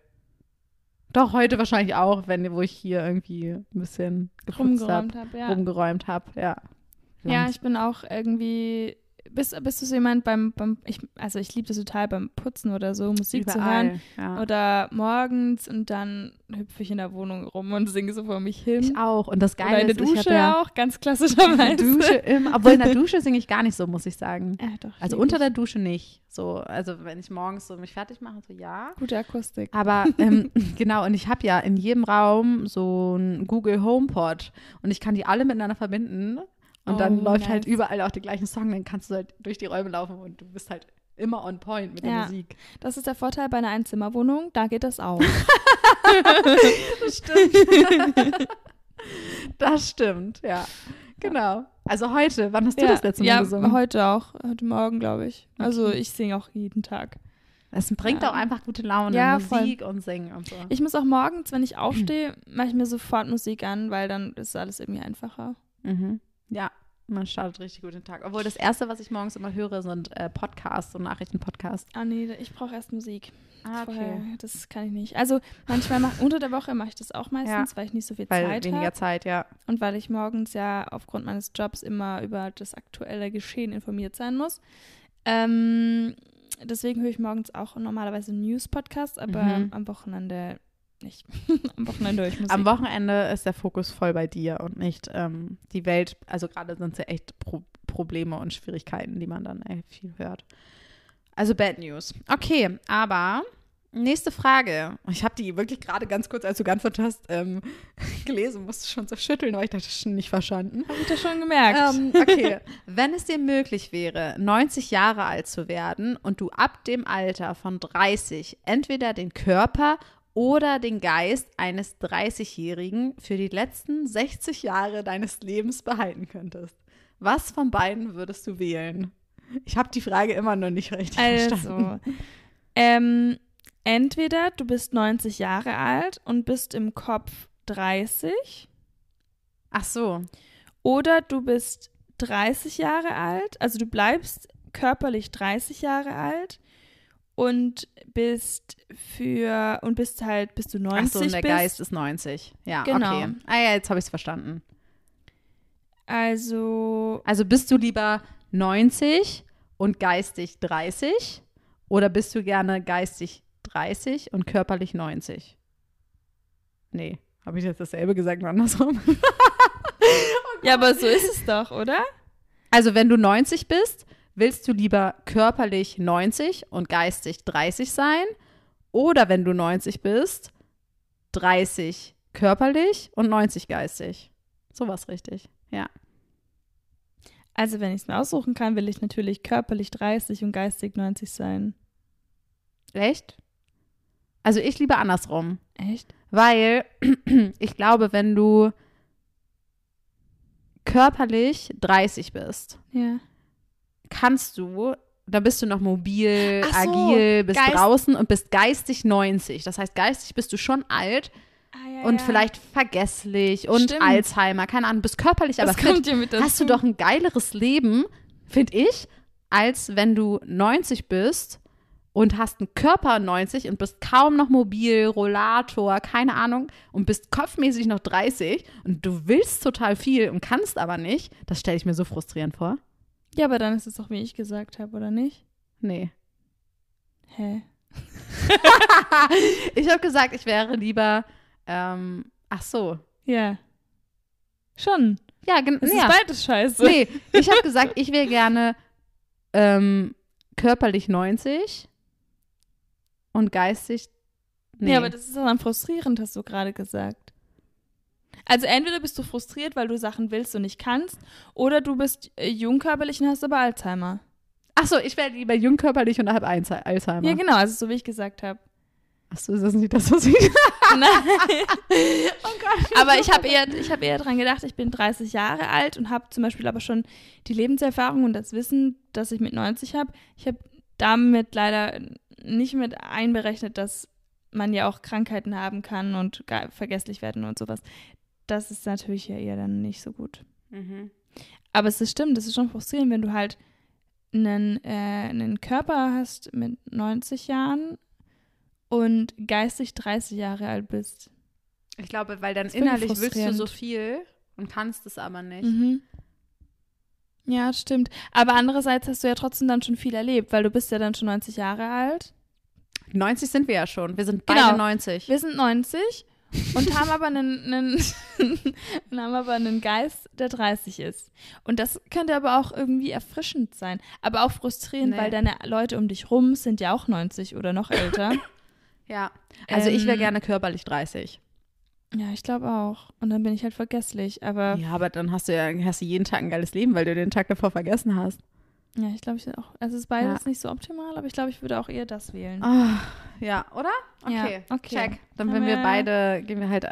Doch, heute wahrscheinlich auch, wenn wo ich hier irgendwie ein bisschen habe, rumgeräumt habe, ja. rumgeräumt habe, ja. Ja, ich bin auch irgendwie. Bist, bist du so jemand beim, beim ich, also ich liebe das total beim Putzen oder so, Musik zu hören. Ja. Oder morgens und dann hüpfe ich in der Wohnung rum und singe so vor mich hin. Ich auch. Und das Oder Geile in der Dusche ja auch, ganz in der klassischerweise. Dusche immer, obwohl in der Dusche singe ich gar nicht so, muss ich sagen. Ja, doch, Also unter der Dusche nicht. So, also wenn ich morgens so mich fertig mache, so ja. Gute Akustik. Aber ähm, genau, und ich habe ja in jedem Raum so ein Google HomePod und ich kann die alle miteinander verbinden. Und Oh, dann läuft halt nice. überall auch der gleiche Song, dann kannst du halt durch die Räume laufen und du bist halt immer on point mit der Ja. Musik. Das ist der Vorteil bei einer Einzimmerwohnung, da geht das auch. Das stimmt. das stimmt, ja. Genau. Also heute, wann hast du das letzte Mal ja, gesungen? heute auch, heute Morgen, glaube ich. Also Okay. ich singe auch jeden Tag. Es bringt Ja. auch einfach gute Laune, Ja, Musik und Singen und so. Ich muss auch morgens, wenn ich aufstehe, mache ich mir sofort Musik an, weil dann ist alles irgendwie einfacher. Mhm. Ja, man startet richtig gut den Tag. Obwohl das Erste, was ich morgens immer höre, sind äh, Podcasts und Nachrichtenpodcasts. Ah nee, ich brauche erst Musik. Ah, Vorher, das kann ich nicht. Also manchmal mach, unter der Woche mache ich das auch meistens, weil ich nicht so viel Weil Zeit weniger habe Zeit, ja. und weil ich morgens ja aufgrund meines Jobs immer über das aktuelle Geschehen informiert sein muss. Ähm, deswegen höre ich morgens auch normalerweise News-Podcasts, aber Mhm. am Wochenende nicht. am Wochenende ich Musik. Am Wochenende ist der Fokus voll bei dir und nicht ähm, die Welt. Also gerade sind es ja echt Pro Probleme und Schwierigkeiten, die man dann ey, viel hört. Also Bad News. Okay, aber nächste Frage. Ich habe die wirklich gerade ganz kurz, als du geantwortet hast, ähm, gelesen, musste schon so schütteln, weil ich dachte, schon nicht verstanden. Habe ich das schon gemerkt. Ähm, okay. Wenn es dir möglich wäre, 90 Jahre alt zu werden und du ab dem Alter von 30 entweder den Körper oder den Geist eines 30-Jährigen für die letzten 60 Jahre deines Lebens behalten könntest, was von beiden würdest du wählen? Ich habe die Frage immer noch nicht richtig verstanden. Also, ähm, entweder du bist 90 Jahre alt und bist im Kopf 30 Ach so. oder du bist 30 Jahre alt, also du bleibst körperlich 30 Jahre alt und bist für und bist halt bis du 90 Ach so, und der bist. Geist ist 90. Ja, Genau. okay. Ah ja, jetzt habe ich es verstanden. Also Also bist du lieber 90 und geistig 30 oder bist du gerne geistig 30 und körperlich 90? Nee, habe ich jetzt dasselbe gesagt oder andersrum? ja, aber so ist es doch, oder? Also wenn du 90 bist, willst du lieber körperlich 90 und geistig 30 sein oder wenn du 90 bist, 30 körperlich und 90 geistig. Sowas richtig. Ja. Also wenn ich es mir aussuchen kann, will ich natürlich körperlich 30 und geistig 90 sein. Echt? Also ich lieber andersrum. Echt? Weil ich glaube, wenn du körperlich 30 bist, Ja. Kannst du, da bist du noch mobil, so, agil, bist draußen und bist geistig 90. Das heißt, geistig bist du schon alt Ah, ja, und ja. vielleicht vergesslich und Stimmt. Alzheimer, keine Ahnung, bist körperlich, das aber fit. kommt dir mit dazu. Hast du doch ein geileres Leben, finde ich, als wenn du 90 bist und hast einen Körper 90 und bist kaum noch mobil, Rollator, keine Ahnung, und bist kopfmäßig noch 30 und du willst total viel und kannst aber nicht. Das stelle ich mir so frustrierend vor. Ja, aber dann ist es doch, wie ich gesagt habe, oder nicht? Nee. Hä? ich habe gesagt, ich wäre lieber, ähm, ach so. Ja. Schon. Ja, genau. Das Ja. ist beides scheiße. Nee, ich habe gesagt, ich wäre gerne ähm, körperlich 90 und geistig. Nee. Ja, aber das ist dann frustrierend, hast du gerade gesagt. Also entweder bist du frustriert, weil du Sachen willst und nicht kannst, oder du bist äh, jungkörperlich und hast aber Alzheimer. ach so, ich wäre lieber jungkörperlich und habe Alzhe- Alzheimer. Ja, genau, also so wie ich gesagt habe. Ach so, ist das nicht das, was ich. Nein. oh Gott. aber ich habe eher, ich hab eher dran gedacht, ich bin 30 Jahre alt und habe zum Beispiel aber schon die Lebenserfahrung und das Wissen, das ich mit 90 habe. Ich habe damit leider nicht mit einberechnet, dass man ja auch Krankheiten haben kann und vergesslich werden und sowas. Das ist natürlich ja eher dann nicht so gut. Mhm. Aber es ist stimmt, es ist schon frustrierend, wenn du halt einen, äh, einen Körper hast mit 90 Jahren und geistig 30 Jahre alt bist. Ich glaube, weil dann Das innerlich willst du so viel und kannst es aber nicht. Mhm. Ja, stimmt. Aber andererseits hast du ja trotzdem dann schon viel erlebt, weil du bist ja dann schon 90 Jahre alt. 90 sind wir ja schon. Wir sind beide Genau. 90. Wir sind 90 und haben aber einen, einen, und haben aber einen Geist, der 30 ist. Und das könnte aber auch irgendwie erfrischend sein, aber auch frustrierend, Nee. weil deine Leute um dich rum sind ja auch 90 oder noch älter. Ja. Also ich wäre Ähm, gerne körperlich 30. ja, ich glaube auch. Und dann bin ich halt vergesslich, aber Ja, aber dann hast du ja hast du jeden Tag ein geiles Leben, weil du den Tag davor vergessen hast. Ja, ich glaube, ich auch. Also es ist beides nicht so optimal, aber ich glaube, ich würde auch eher das wählen. Ah, ja, oder? Ja, Okay, okay. check. Dann wenn wir wir- beide, gehen wir halt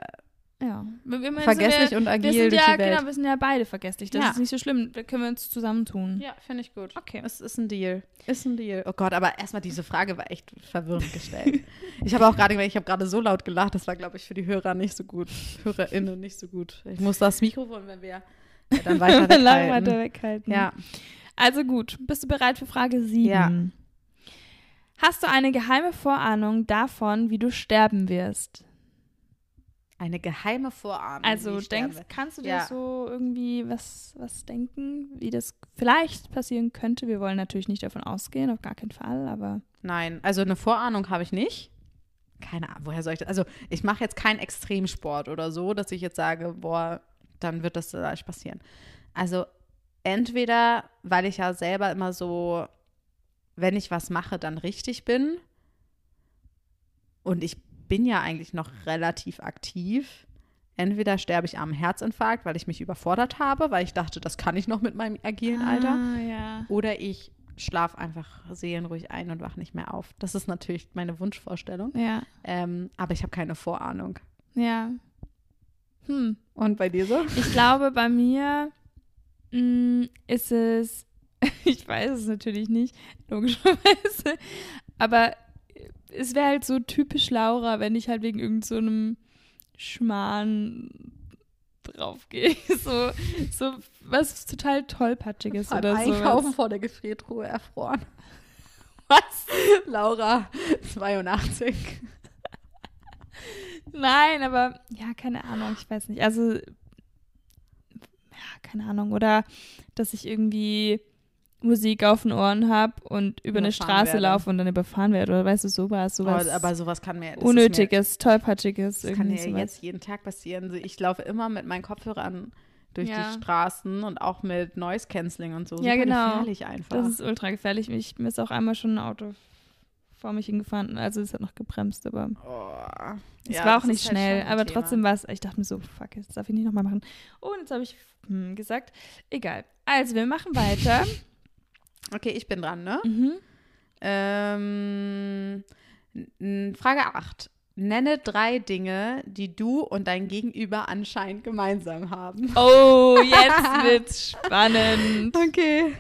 Ja. Wir, wir, vergesslich wir, und wir agil sind durch ja, die Welt. genau, wir sind ja beide vergesslich. Das Ja. ist nicht so schlimm. Da können wir uns zusammentun. Ja, finde ich gut. Okay. Es ist ein Deal. Ist ein Deal. Oh Gott, aber erstmal diese Frage war echt verwirrend gestellt. ich habe auch gerade, ich habe gerade so laut gelacht, das war, glaube ich, für die Hörer nicht so gut. HörerInnen nicht so gut. Ich muss das Mikrofon, wenn wir äh, dann weiter Lang weghalten. weiter weghalten. Ja. Also gut, bist du bereit für Frage 7? Ja. Hast du eine geheime Vorahnung davon, wie du sterben wirst? Eine geheime Vorahnung. Also denkst, kannst du dir Ja. so irgendwie was, was denken, wie das vielleicht passieren könnte? Wir wollen natürlich nicht davon ausgehen, auf gar keinen Fall, aber Nein, also eine Vorahnung habe ich nicht. Keine Ahnung, woher soll ich das? Also ich mache jetzt keinen Extremsport oder so, dass ich jetzt sage, boah, dann wird das vielleicht passieren. Also entweder, weil ich ja selber immer so, wenn ich was mache, dann richtig bin. Und ich bin ja eigentlich noch relativ aktiv. Entweder sterbe ich am Herzinfarkt, weil ich mich überfordert habe, weil ich dachte, das kann ich noch mit meinem agilen Alter. Ah, ja. Oder ich schlafe einfach seelenruhig ein und wache nicht mehr auf. Das ist natürlich meine Wunschvorstellung. Ja, Ähm, aber ich habe keine Vorahnung. ja. Hm. Und bei dir so? Ich glaube, bei mir ist es, ich weiß es natürlich nicht, logischerweise, aber es wäre halt so typisch Laura, wenn ich halt wegen irgend so Schmarrn draufgehe. So, so was total tollpatschiges oder so. Einkaufen vor der Gefriertruhe erfroren. Was? Laura, 82. Nein, aber ja, keine Ahnung, ich weiß nicht. Also, ja, keine Ahnung. Oder dass ich irgendwie Musik auf den Ohren habe und über eine Straße werde. laufe und dann überfahren werde. Oder weißt du, sowas, sowas Oh, aber sowas kann mir Unnötiges, Tollpatschiges. Mir, das kann mir sowas. jetzt jeden Tag passieren. Ich laufe immer mit meinen Kopfhörern durch Ja. die Straßen und auch mit Noise Cancelling und so. Ja, Super genau. gefährlich einfach. Das ist ultra gefährlich. Ich, mir ist auch einmal schon ein Auto vor mich hingefahren. Also es hat noch gebremst, aber oh. es Ja, war auch nicht halt schnell. ein aber Thema. trotzdem war es, ich dachte mir so, fuck, jetzt darf ich nicht nochmal machen. Und jetzt habe ich hm, gesagt, egal. Also, wir machen weiter. Okay, ich bin dran, ne? mhm. Ähm, Frage 8. Nenne drei Dinge, die du und dein Gegenüber anscheinend gemeinsam haben. Oh, jetzt wird's spannend. Okay.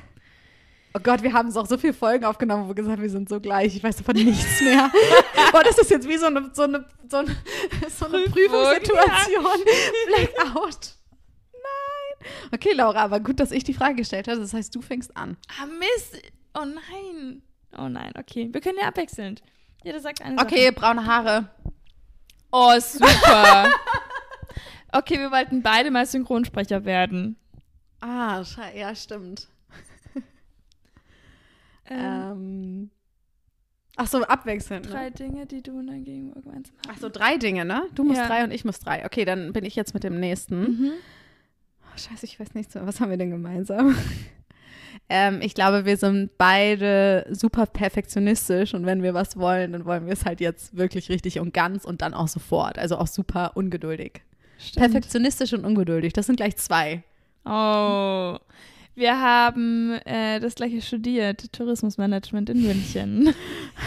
Oh Gott, wir haben so auch so viele Folgen aufgenommen, wo wir gesagt haben, wir sind so gleich. Ich weiß davon nichts mehr. Boah, das ist jetzt wie so eine, so eine, so eine, so eine Prüfung, Prüfungssituation. Blackout. Nein. Okay, Laura, aber gut, dass ich die Frage gestellt habe. Das heißt, du fängst an. Ah, Mist. Oh nein. Oh nein, okay. Wir können ja abwechselnd. Jeder sagt eine Okay, Sache. braune Haare. Oh, super. okay, wir wollten beide mal Synchronsprecher werden. Ah, ja, stimmt. Ähm, Ähm. Ach so, abwechselnd. drei Ne? Dinge, die du und dein Gegenüber gemeinsam haben. Ach so, drei Dinge, ne? Du musst Ja. drei und ich muss drei. Okay, dann bin ich jetzt mit dem nächsten. Mhm. Oh, scheiße, ich weiß nicht so. Was haben wir denn gemeinsam? ähm, ich glaube, wir sind beide super perfektionistisch und wenn wir was wollen, dann wollen wir es halt jetzt wirklich richtig und ganz und dann auch sofort. Also auch super ungeduldig. Stimmt. Perfektionistisch und ungeduldig, das sind gleich zwei. Oh. Wir haben äh, das gleiche studiert, Tourismusmanagement in München.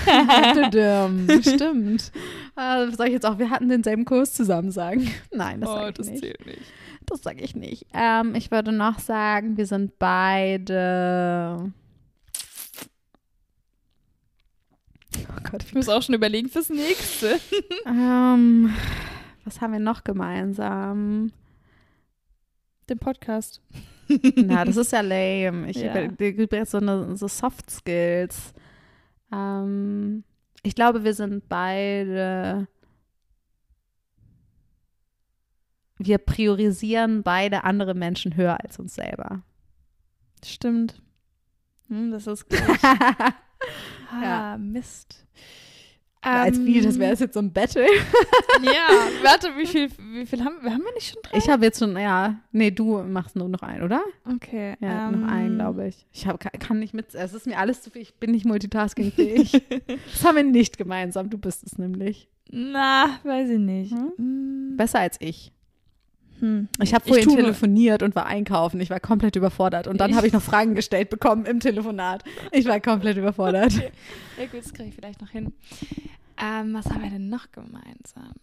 Stimmt. Äh, soll ich jetzt auch, wir hatten denselben Kurs zusammen sagen? Nein, das sage ich nicht. Oh, zählt nicht. Das sage ich nicht. Ähm, ich würde noch sagen, wir sind beide. Oh Gott, Ich muss auch schon überlegen fürs nächste. ähm, was haben wir noch gemeinsam? Den Podcast. Na, das ist ja lame. Ich Ja. über jetzt so, eine, so Soft Skills. Ähm, ich glaube, wir sind beide. Wir priorisieren beide andere Menschen höher als uns selber. Stimmt. Hm, das ist gut. Ah, Ja. Mist. Als wie, das Ähm, wäre jetzt so ein Battle. Ja, warte, wie viel, wie viel haben wir? Haben wir nicht schon drei? Ich habe jetzt schon, ja, nee, du machst nur noch einen, oder? Okay. Ja, ähm, noch einen, glaube ich. Ich hab, kann, kann nicht mit, es ist mir alles zu viel, ich bin nicht multitaskingfähig. das haben wir nicht gemeinsam, du bist es nämlich. Na, weiß ich nicht. Hm? Hm. Besser als ich. Hm. Ich habe Ich vorhin tue- telefoniert und war einkaufen. Ich war komplett überfordert. Und dann Ich- habe ich noch Fragen gestellt bekommen im Telefonat. Ich war komplett überfordert. Ja gut, das kriege ich vielleicht noch hin. Ähm, was haben wir denn noch gemeinsam?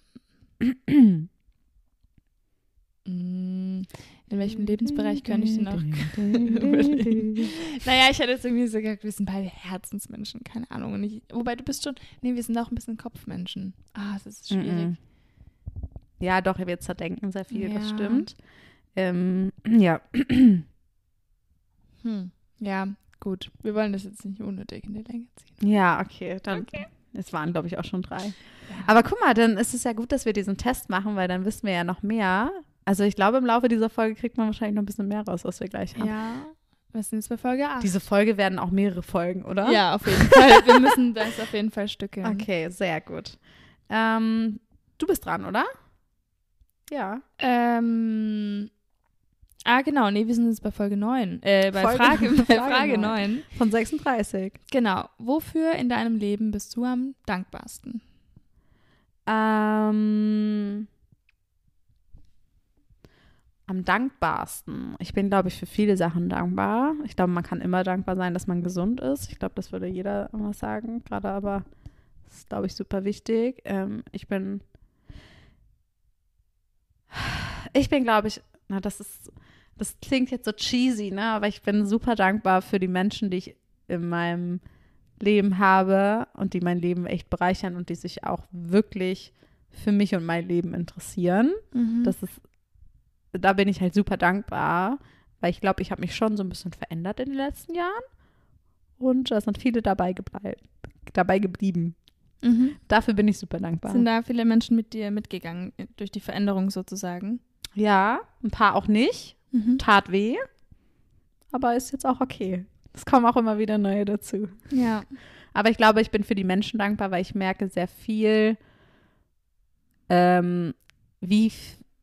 Hm, In welchem Lebensbereich könnte ich denn noch? Naja, ich hätte jetzt irgendwie so gesagt, wir sind beide Herzensmenschen, keine Ahnung. Ich, wobei du bist schon, nee, wir sind auch ein bisschen Kopfmenschen. Ah, das ist schwierig. Mhm. Ja, doch, wir zerdenken sehr viel, das Ja. stimmt. Ähm, ja. Hm. Ja, gut. Wir wollen das jetzt nicht unnötig in die Länge ziehen. Ja, okay. Dann, Okay. Es waren, glaube ich, auch schon drei. Aber guck mal, dann ist es ja gut, dass wir diesen Test machen, weil dann wissen wir ja noch mehr. Also ich glaube, im Laufe dieser Folge kriegt man wahrscheinlich noch ein bisschen mehr raus, was wir gleich haben. Ja, wir sind jetzt bei Folge 8. Diese Folge werden auch mehrere Folgen, oder? Ja, auf jeden Fall. Wir müssen das auf jeden Fall stückeln. Okay, sehr gut. Ähm, du bist dran, oder? Ja. Ähm, ah, genau. Nee, wir sind jetzt bei Folge 9. Äh, bei Folge- Frage, bei Frage Frage 9. 9. Von 36. Genau. Wofür in deinem Leben bist du am dankbarsten? Ähm, am dankbarsten. Ich bin, glaube ich, für viele Sachen dankbar. Ich glaube, man kann immer dankbar sein, dass man gesund ist. Ich glaube, das würde jeder immer sagen. Gerade aber das ist, glaube ich, super wichtig. Ähm, ich bin, ich bin, glaube ich, na, das ist, das klingt jetzt so cheesy, ne? Aber ich bin super dankbar für die Menschen, die ich in meinem Leben habe und die mein Leben echt bereichern und die sich auch wirklich für mich und mein Leben interessieren. Mhm. Das ist, da bin ich halt super dankbar, weil ich glaube, ich habe mich schon so ein bisschen verändert in den letzten Jahren. und da sind viele dabei, geblei- dabei geblieben. Mhm. Dafür bin ich super dankbar. Sind da viele Menschen mit dir mitgegangen durch die Veränderung sozusagen? ja, ein paar auch nicht. Mhm. Tat weh, aber ist jetzt auch okay. Es kommen auch immer wieder neue dazu. Ja. Aber ich glaube, ich bin für die Menschen dankbar, weil ich merke sehr viel, ähm, wie,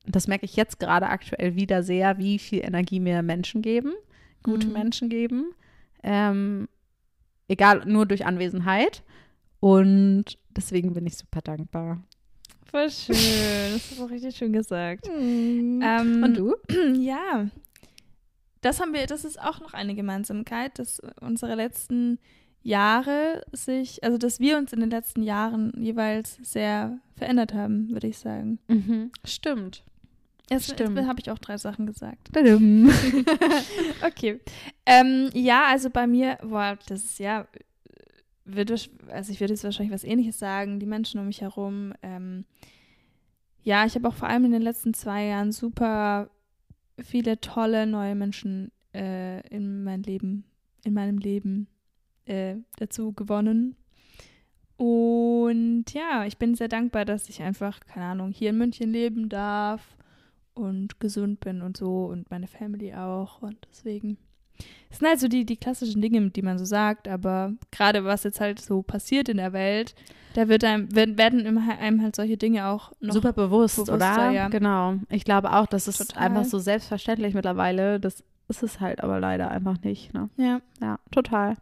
das merke ich jetzt gerade aktuell wieder sehr, wie viel Energie mir Menschen geben, gute Mhm. Menschen geben. Ähm, egal, nur durch Anwesenheit. Und deswegen bin ich super dankbar. Voll schön. Das hast du auch richtig schön gesagt. Ähm, Und du? Ja. Das haben wir, das ist auch noch eine Gemeinsamkeit, dass unsere letzten Jahre sich, also dass wir uns in den letzten Jahren jeweils sehr verändert haben, würde ich sagen. Stimmt. Jetzt, Stimmt. jetzt habe ich auch drei Sachen gesagt. Okay. Ähm, ja, also bei mir, boah, das ist ja, würde, also ich würde jetzt wahrscheinlich was ähnliches sagen, die Menschen um mich herum. Ähm, ja, ich habe auch vor allem in den letzten zwei Jahren super viele tolle neue Menschen äh, in mein Leben, in meinem Leben äh, dazu gewonnen. Und ja, ich bin sehr dankbar, dass ich einfach, keine Ahnung, hier in München leben darf und gesund bin und so und meine Family auch. Und deswegen. Das sind halt so die, die klassischen Dinge, die man so sagt, aber gerade was jetzt halt so passiert in der Welt, da wird einem, werden, einem halt solche Dinge auch noch Super bewusst, oder? ja. Genau. Ich glaube auch, das ist Total. einfach so selbstverständlich mittlerweile. Das ist es halt aber leider einfach nicht. Ne? Ja. Ja, total.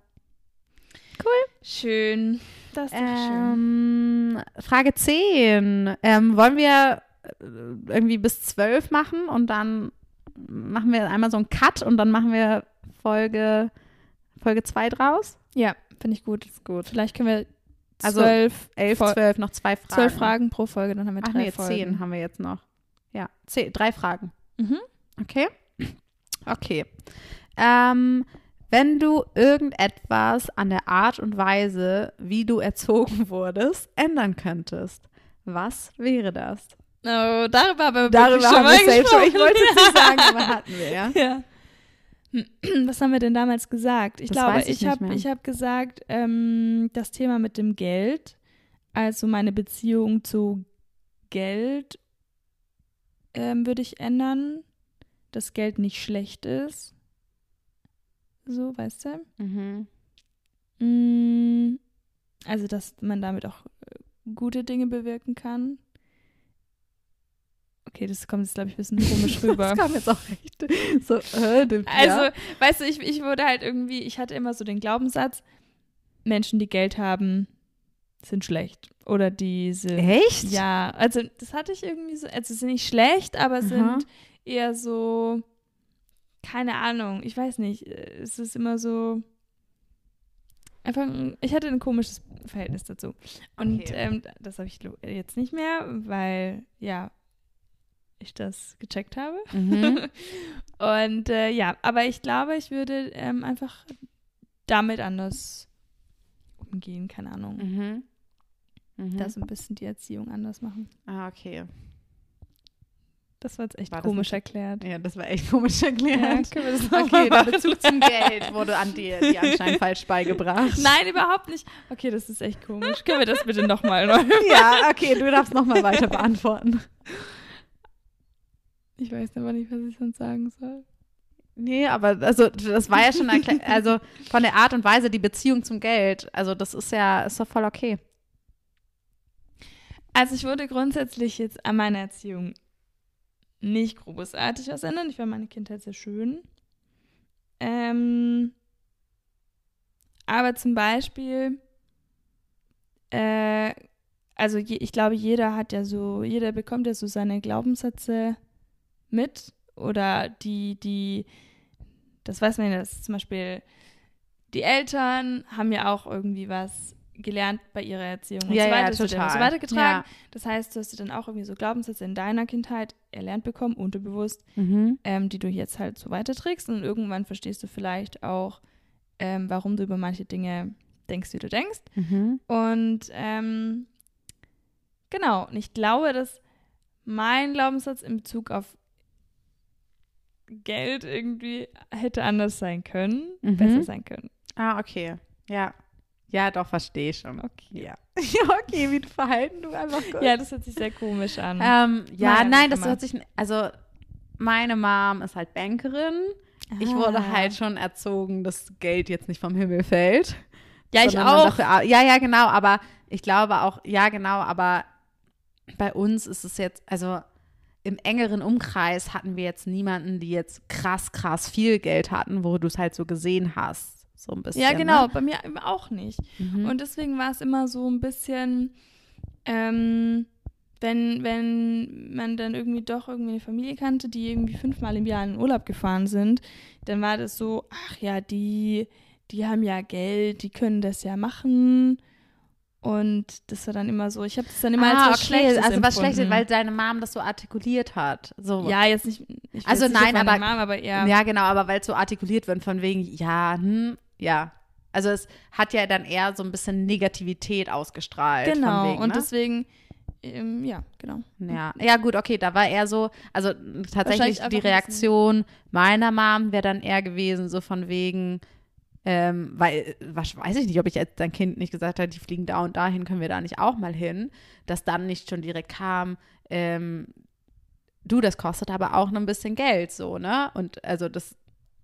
Schön. Das ist doch schön. Ähm, Frage 10. Ähm, wollen wir äh, irgendwie bis 12 machen und dann machen wir einmal so einen Cut und dann machen wir Folge, Folge 2 draus? Ja, finde ich gut. Ist gut. Vielleicht können wir Also zwölf, 11, Fol- 12, noch zwei Fragen. zwölf Fragen pro Folge, dann haben wir Ach drei nee, Folgen. 10 haben wir jetzt noch. Ja, zehn, drei Fragen. Mhm. Okay? Okay. Ähm, wenn du irgendetwas an der Art und Weise, wie du erzogen wurdest, ändern könntest, was wäre das? Oh, darüber haben wir Darüber schon haben mal wir safe schon. Ich gesprochen. wollte es nicht sagen, aber hatten wir, ja. Ja. Was haben wir denn damals gesagt? Ich Das glaube, ich ich habe hab gesagt, ähm, das Thema mit dem Geld, also meine Beziehung zu Geld, ähm, würde ich ändern, dass Geld nicht schlecht ist. So, weißt du? Mhm. Mm, Also, dass man damit auch äh, gute Dinge bewirken kann. Okay, das kommt jetzt, glaube ich, ein bisschen komisch rüber. Das kam jetzt auch recht. So, äh, dem, Also, ja. weißt du, ich, ich wurde halt irgendwie, ich hatte immer so den Glaubenssatz, Menschen, die Geld haben, sind schlecht. Oder die sind. Echt? Ja, also das hatte ich irgendwie so, also sie sind nicht schlecht, aber Aha. sind eher so, keine Ahnung, ich weiß nicht, äh, es ist immer so, einfach, ein- ich hatte ein komisches Verhältnis dazu. Und Okay. ähm, das habe ich jetzt nicht mehr, weil, ja, ich das gecheckt habe. Mhm. Und äh, ja, aber ich glaube, ich würde ähm, einfach damit anders umgehen, keine Ahnung. Mhm. Mhm. Da so ein bisschen die Erziehung anders machen. ah, okay. Das war jetzt echt War komisch erklärt. Ja, das war echt komisch erklärt. Ja, Okay, der Bezug zum Geld wurde an dir, dir anscheinend falsch beigebracht. Nein, überhaupt nicht. Okay, das ist echt komisch. Können wir das bitte nochmal neu? Ja, okay, du darfst nochmal weiter beantworten. Ich weiß aber nicht, was ich sonst sagen soll. Nee, aber also das war ja schon erklärt, also von der Art und Weise die Beziehung zum Geld, also das ist ja ist doch voll okay. Also ich wurde grundsätzlich jetzt an meiner Erziehung nicht großartig was ändern. Ich fand meine Kindheit sehr schön. Ähm, aber zum Beispiel, äh, also je, ich glaube, jeder hat ja so, jeder bekommt ja so seine Glaubenssätze mit oder die, die, das weiß man ja, dass zum Beispiel die Eltern haben ja auch irgendwie was gelernt bei ihrer Erziehung und Ja, so weiter. Ja total. so weitergetragen. Ja. Das heißt, du hast dir dann auch irgendwie so Glaubenssätze in deiner Kindheit erlernt bekommen, unterbewusst, Mhm. ähm, die du jetzt halt so weiterträgst. Und irgendwann verstehst du vielleicht auch, ähm, warum du über manche Dinge denkst, wie du denkst. Mhm. Und ähm, genau, und ich glaube, dass mein Glaubenssatz in Bezug auf Geld irgendwie hätte anders sein können, Mhm. besser sein können. Ah, okay. Ja. Ja, doch, verstehe ich schon. Okay. Ja. ja, okay, wie verhalten du einfach gut. Ja, das hört sich sehr komisch an. Ähm, ja, nein, wie das hört sich, also meine Mom ist halt Bankerin. Ich wurde Ah. halt schon erzogen, dass Geld jetzt nicht vom Himmel fällt. Ja, ich auch. Dafür, ja, ja, genau, aber ich glaube auch, ja, genau, aber bei uns ist es jetzt, also im engeren Umkreis hatten wir jetzt niemanden, die jetzt krass, krass viel Geld hatten, wo du es halt so gesehen hast. So ein bisschen. Ja, genau, Ne? bei mir auch nicht. Mhm. Und deswegen war es immer so ein bisschen, ähm, wenn, wenn man dann irgendwie doch irgendwie eine Familie kannte, die irgendwie fünfmal im Jahr in den Urlaub gefahren sind, dann war das so, ach ja, die, die haben ja Geld, die können das ja machen. Und das war dann immer so, ich habe das dann immer ah, als was okay, Schlechtes also was Schlechtes, empfunden. weil deine Mom das so artikuliert hat. So. Ja, jetzt nicht. Also jetzt nein, aber- Mom, aber eher. Ja, genau, aber weil es so artikuliert wird von wegen, ja, hm, ja. Also es hat ja dann eher so ein bisschen Negativität ausgestrahlt. genau. Wegen, und ne? deswegen, ähm, ja, genau. Ja, ja gut, okay, da war eher so, also tatsächlich die Reaktion meiner Mom wäre dann eher gewesen, so von wegen, ähm, weil, was, weiß ich nicht, ob ich jetzt dein Kind nicht gesagt hätte, die fliegen da und dahin, können wir da nicht auch mal hin, dass dann nicht schon direkt kam, ähm, du, das kostet aber auch noch ein bisschen Geld, so, ne? Und also das,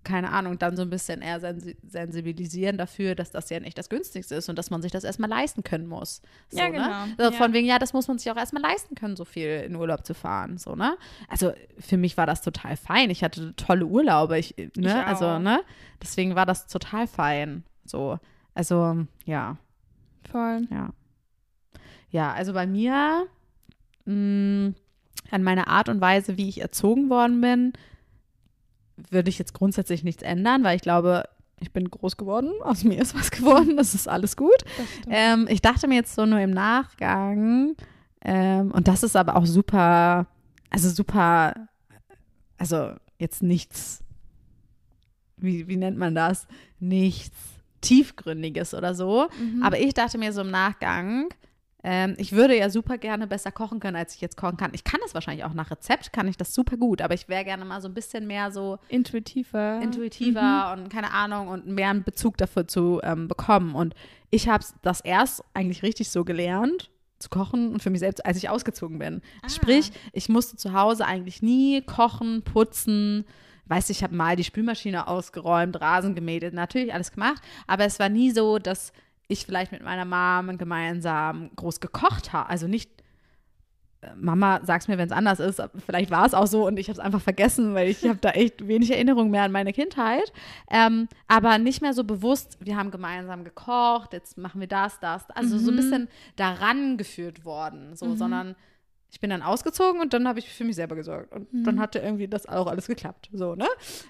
keine Ahnung, dann so ein bisschen eher sensi sensibilisieren dafür, dass das ja nicht das günstigste ist und dass man sich das erstmal leisten können muss. So, Ja, Ne? genau. So, Ja. Von wegen, ja, das muss man sich auch erstmal leisten können, so viel in Urlaub zu fahren, so, ne? Also für mich war das total fein. Ich hatte tolle Urlaube, ich, ne? Ich also, ne? Deswegen war das total fein, so. Also, ja. Voll. Ja. Ja, also bei mir, mh, an meiner Art und Weise, wie ich erzogen worden bin, würde ich jetzt grundsätzlich nichts ändern, weil ich glaube, ich bin groß geworden, aus mir ist was geworden, das ist alles gut. Ähm, ich dachte mir jetzt so nur im Nachgang, ähm, und das ist aber auch super, also super, also jetzt nichts, wie, wie nennt man das? Nichts Tiefgründiges oder so. Mhm. Aber ich dachte mir so im Nachgang, ähm, ich würde ja super gerne besser kochen können, als ich jetzt kochen kann. Ich kann das wahrscheinlich auch nach Rezept, kann ich das super gut, aber ich wäre gerne mal so ein bisschen mehr so intuitiver. intuitiver und keine Ahnung und mehr einen Bezug dafür zu ähm, bekommen. Und ich habe das erst eigentlich richtig so gelernt zu kochen und für mich selbst, als ich ausgezogen bin. Ah. Sprich, ich musste zu Hause eigentlich nie kochen, putzen. Weißt du, ich habe mal die Spülmaschine ausgeräumt, Rasen gemäht, natürlich alles gemacht, aber es war nie so, dass ich vielleicht mit meiner Mom gemeinsam groß gekocht habe. Also nicht äh, Mama, sag's mir, wenn es anders ist. Vielleicht war es auch so und ich habe es einfach vergessen, weil ich habe da echt wenig Erinnerung mehr an meine Kindheit. Ähm, aber nicht mehr so bewusst, wir haben gemeinsam gekocht, jetzt machen wir das, das. Also so ein Mhm. bisschen daran geführt worden, so, Mhm. sondern ich bin dann ausgezogen und dann habe ich für mich selber gesorgt. Und Mhm. dann hatte irgendwie das auch alles geklappt, so, ne?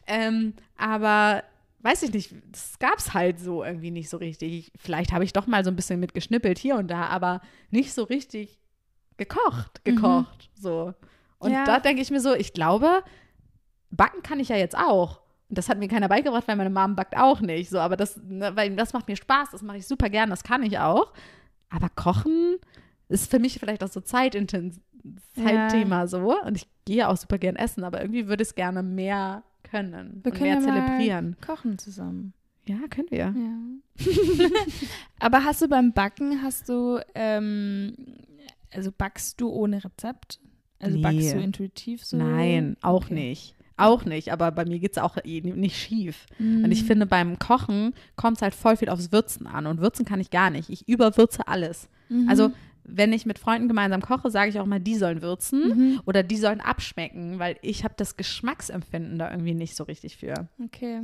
Ähm, aber weiß ich nicht, das gab es halt so irgendwie nicht so richtig. Vielleicht habe ich doch mal so ein bisschen mitgeschnippelt hier und da, aber nicht so richtig gekocht, gekocht, so. Und Ja. da denke ich mir so, ich glaube, backen kann ich ja jetzt auch. Und das hat mir keiner beigebracht, weil meine Mom backt auch nicht. So, aber das, ne, weil das macht mir Spaß, das mache ich super gern, das kann ich auch. Aber kochen ist für mich vielleicht auch so zeitintensiv Ja. Zeitthema so. Und ich gehe auch super gern essen, aber irgendwie würde ich es gerne mehr können Wir und können mehr ja zelebrieren. kochen zusammen. Ja, können wir. Ja. Aber hast du beim Backen, hast du, ähm, also backst du ohne Rezept? Also Nee. backst du intuitiv so? Nein, auch Okay. nicht. Auch nicht, aber bei mir geht es auch eh nicht schief. Mhm. Und ich finde, beim Kochen kommt es halt voll viel aufs Würzen an. Und Würzen kann ich gar nicht. Ich überwürze alles. Mhm. Also, wenn ich mit Freunden gemeinsam koche, sage ich auch mal, die sollen würzen Mhm. oder die sollen abschmecken, weil ich habe das Geschmacksempfinden da irgendwie nicht so richtig für. Okay.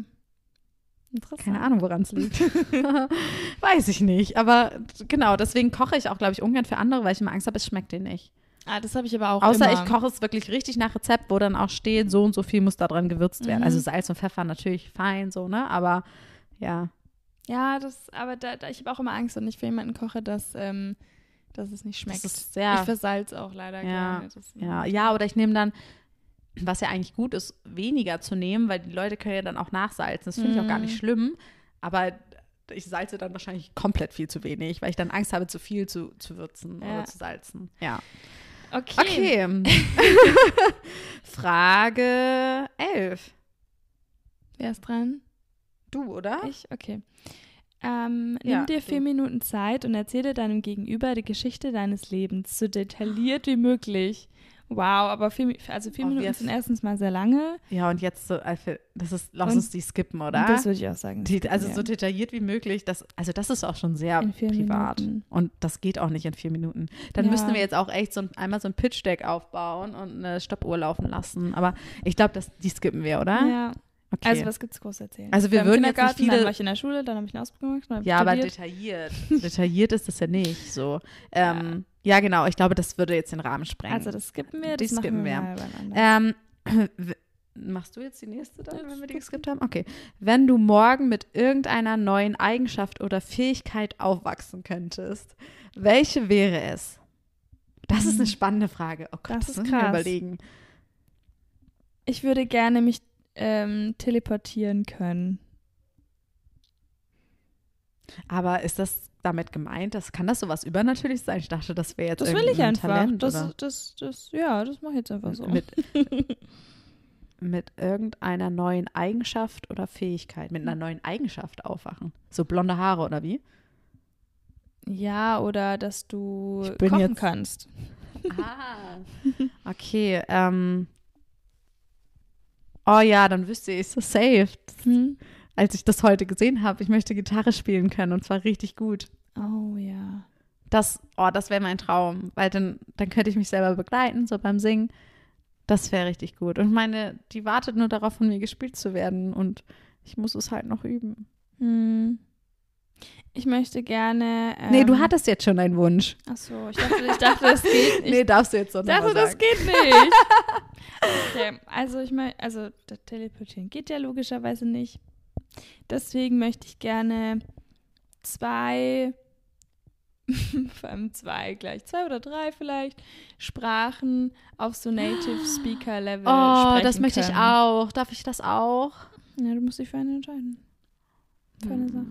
Interessant. Keine Ahnung, woran es liegt. Weiß ich nicht. Aber genau, deswegen koche ich auch, glaube ich, ungern für andere, weil ich immer Angst habe, es schmeckt denen nicht. Ah, das habe ich aber auch Außer immer. ich koche es wirklich richtig nach Rezept, wo dann auch steht, so und so viel muss da dran gewürzt werden. Mhm. Also Salz und Pfeffer natürlich fein, so, ne? Aber ja. Ja, das, aber da, da ich habe auch immer Angst, wenn ich für jemanden koche, dass, ähm, dass es nicht schmeckt. Das ist sehr, Ich versalz auch leider Ja, gerne. Ja, ja, oder ich nehme dann, was ja eigentlich gut ist, weniger zu nehmen, weil die Leute können ja dann auch nachsalzen. Das finde ich auch gar nicht Mhm. schlimm. Aber ich salze dann wahrscheinlich komplett viel zu wenig, weil ich dann Angst habe, zu viel zu, zu würzen Ja. oder zu salzen. Ja. Okay. Okay. Frage 11. Wer ist dran? Du, oder? Ich? Okay. Ähm, nimm Ja, dir vier du. Minuten Zeit und erzähle deinem Gegenüber die Geschichte deines Lebens, so detailliert wie möglich. Wow, aber vier, also vier Oh, Minuten sind erstens mal sehr lange. Ja, und jetzt so, Alfie, das ist, lass Und- uns die skippen, oder? Das würde ich auch sagen. Die, also Ja. so detailliert wie möglich. Das, also das ist auch schon sehr privat. Minuten. Und das geht auch nicht in vier Minuten. Dann Ja. müssten wir jetzt auch echt so ein, einmal so ein Pitch-Deck aufbauen und eine Stoppuhr laufen lassen. Aber ich glaube, die skippen wir, oder? Ja. Okay. Also was gibt's groß zu erzählen? Also wir würden jetzt nicht viele- Dann war ich in der Schule, dann habe ich eine Ausbildung gemacht. ja, aber detailliert. detailliert ist das ja nicht so. Ähm, ja. genau. Ich glaube, das würde jetzt den Rahmen sprengen. Also das skippen wir, das machen skippen wir wir. Ähm, machst du jetzt die nächste dann, Ja, wenn wir die geskippt haben? Okay. Wenn du morgen mit irgendeiner neuen Eigenschaft oder Fähigkeit aufwachsen könntest, welche wäre es? Das ist eine Mhm. spannende Frage. Oh Gott, Das das, ist krass. überlegen. Ich würde gerne mich ähm, teleportieren können. Aber ist das damit gemeint? Das, kann das sowas übernatürlich sein? Ich dachte, das wäre jetzt Das will ich einfach. Talent, das, das, das, ja, das mache ich jetzt einfach so. Mit, mit irgendeiner neuen Eigenschaft oder Fähigkeit. Mit einer neuen Eigenschaft aufwachen. So blonde Haare oder wie? ja, oder dass du kochen jetzt- kannst. Ah. Okay. Ähm. Oh ja, dann wüsste ich so safe. Hm? Als ich das heute gesehen habe, ich möchte Gitarre spielen können und zwar richtig gut. Oh ja. Das, oh, das wäre mein Traum, weil dann, dann könnte ich mich selber begleiten, so beim Singen. Das wäre richtig gut. Und meine, die wartet nur darauf, von mir gespielt zu werden und ich muss es halt noch üben. Hm. Ich möchte gerne. Ähm, nee, du hattest jetzt schon einen Wunsch. Ach so, ich dachte, ich dachte, das geht nicht. Nee, darfst du jetzt Ich dachte, nochmal das geht nicht. Okay, also ich meine, also das Teleportieren geht ja logischerweise nicht. Deswegen möchte ich gerne zwei, vor allem zwei gleich, zwei oder drei vielleicht, Sprachen auf so Native Speaker Level Oh, sprechen das möchte ich können. auch. Darf ich das auch? Ja, du musst dich für eine entscheiden. Für eine Sache.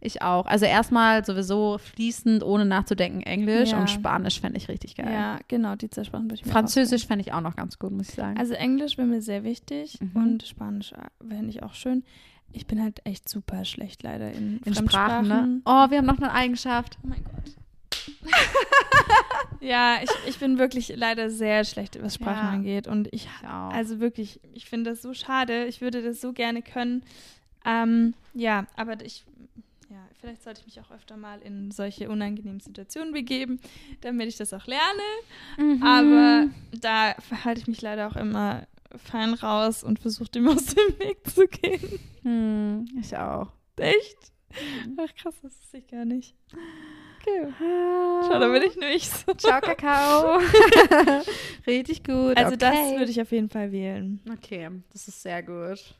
Ich auch. Also erstmal sowieso fließend, ohne nachzudenken, Englisch Ja. und Spanisch fände ich richtig geil. Ja, genau, die zwei Sprachen würde ich mir Französisch fände ich auch noch ganz gut, muss ich sagen. Also Englisch wäre mir sehr wichtig Mhm. und Spanisch wäre ich auch schön. Ich bin halt echt super schlecht leider in, in Sprachen, ne? Oh, wir haben noch eine Eigenschaft. Oh mein Gott. ja, ich, ich bin wirklich leider sehr schlecht, was Sprachen Ja. angeht. Und ich, auch. also wirklich, ich finde das so schade. Ich würde das so gerne können. Ähm, ja, aber ich, ja, vielleicht sollte ich mich auch öfter mal in solche unangenehmen Situationen begeben, damit ich das auch lerne. Mhm. Aber da verhalte ich mich leider auch immer fein raus und versuche dem aus dem Weg zu gehen. Hm, ich auch. Echt? Ach krass, das wusste ich gar nicht. Okay. Schau, da bin ich nicht so. Ciao, Kakao. richtig gut. Also das okay. würde ich auf jeden Fall wählen. Okay, das ist sehr gut.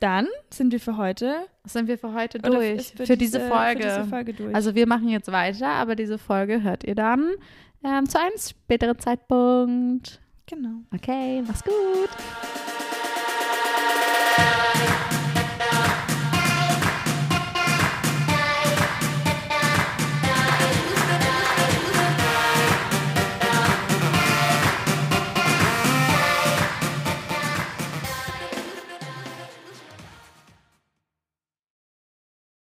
Dann sind wir für heute Sind wir für heute durch? ist Für, diese Folge. Für diese Folge durch. Also wir machen jetzt weiter, aber diese Folge hört ihr dann ähm, zu einem späteren Zeitpunkt. genau. Okay, mach's gut.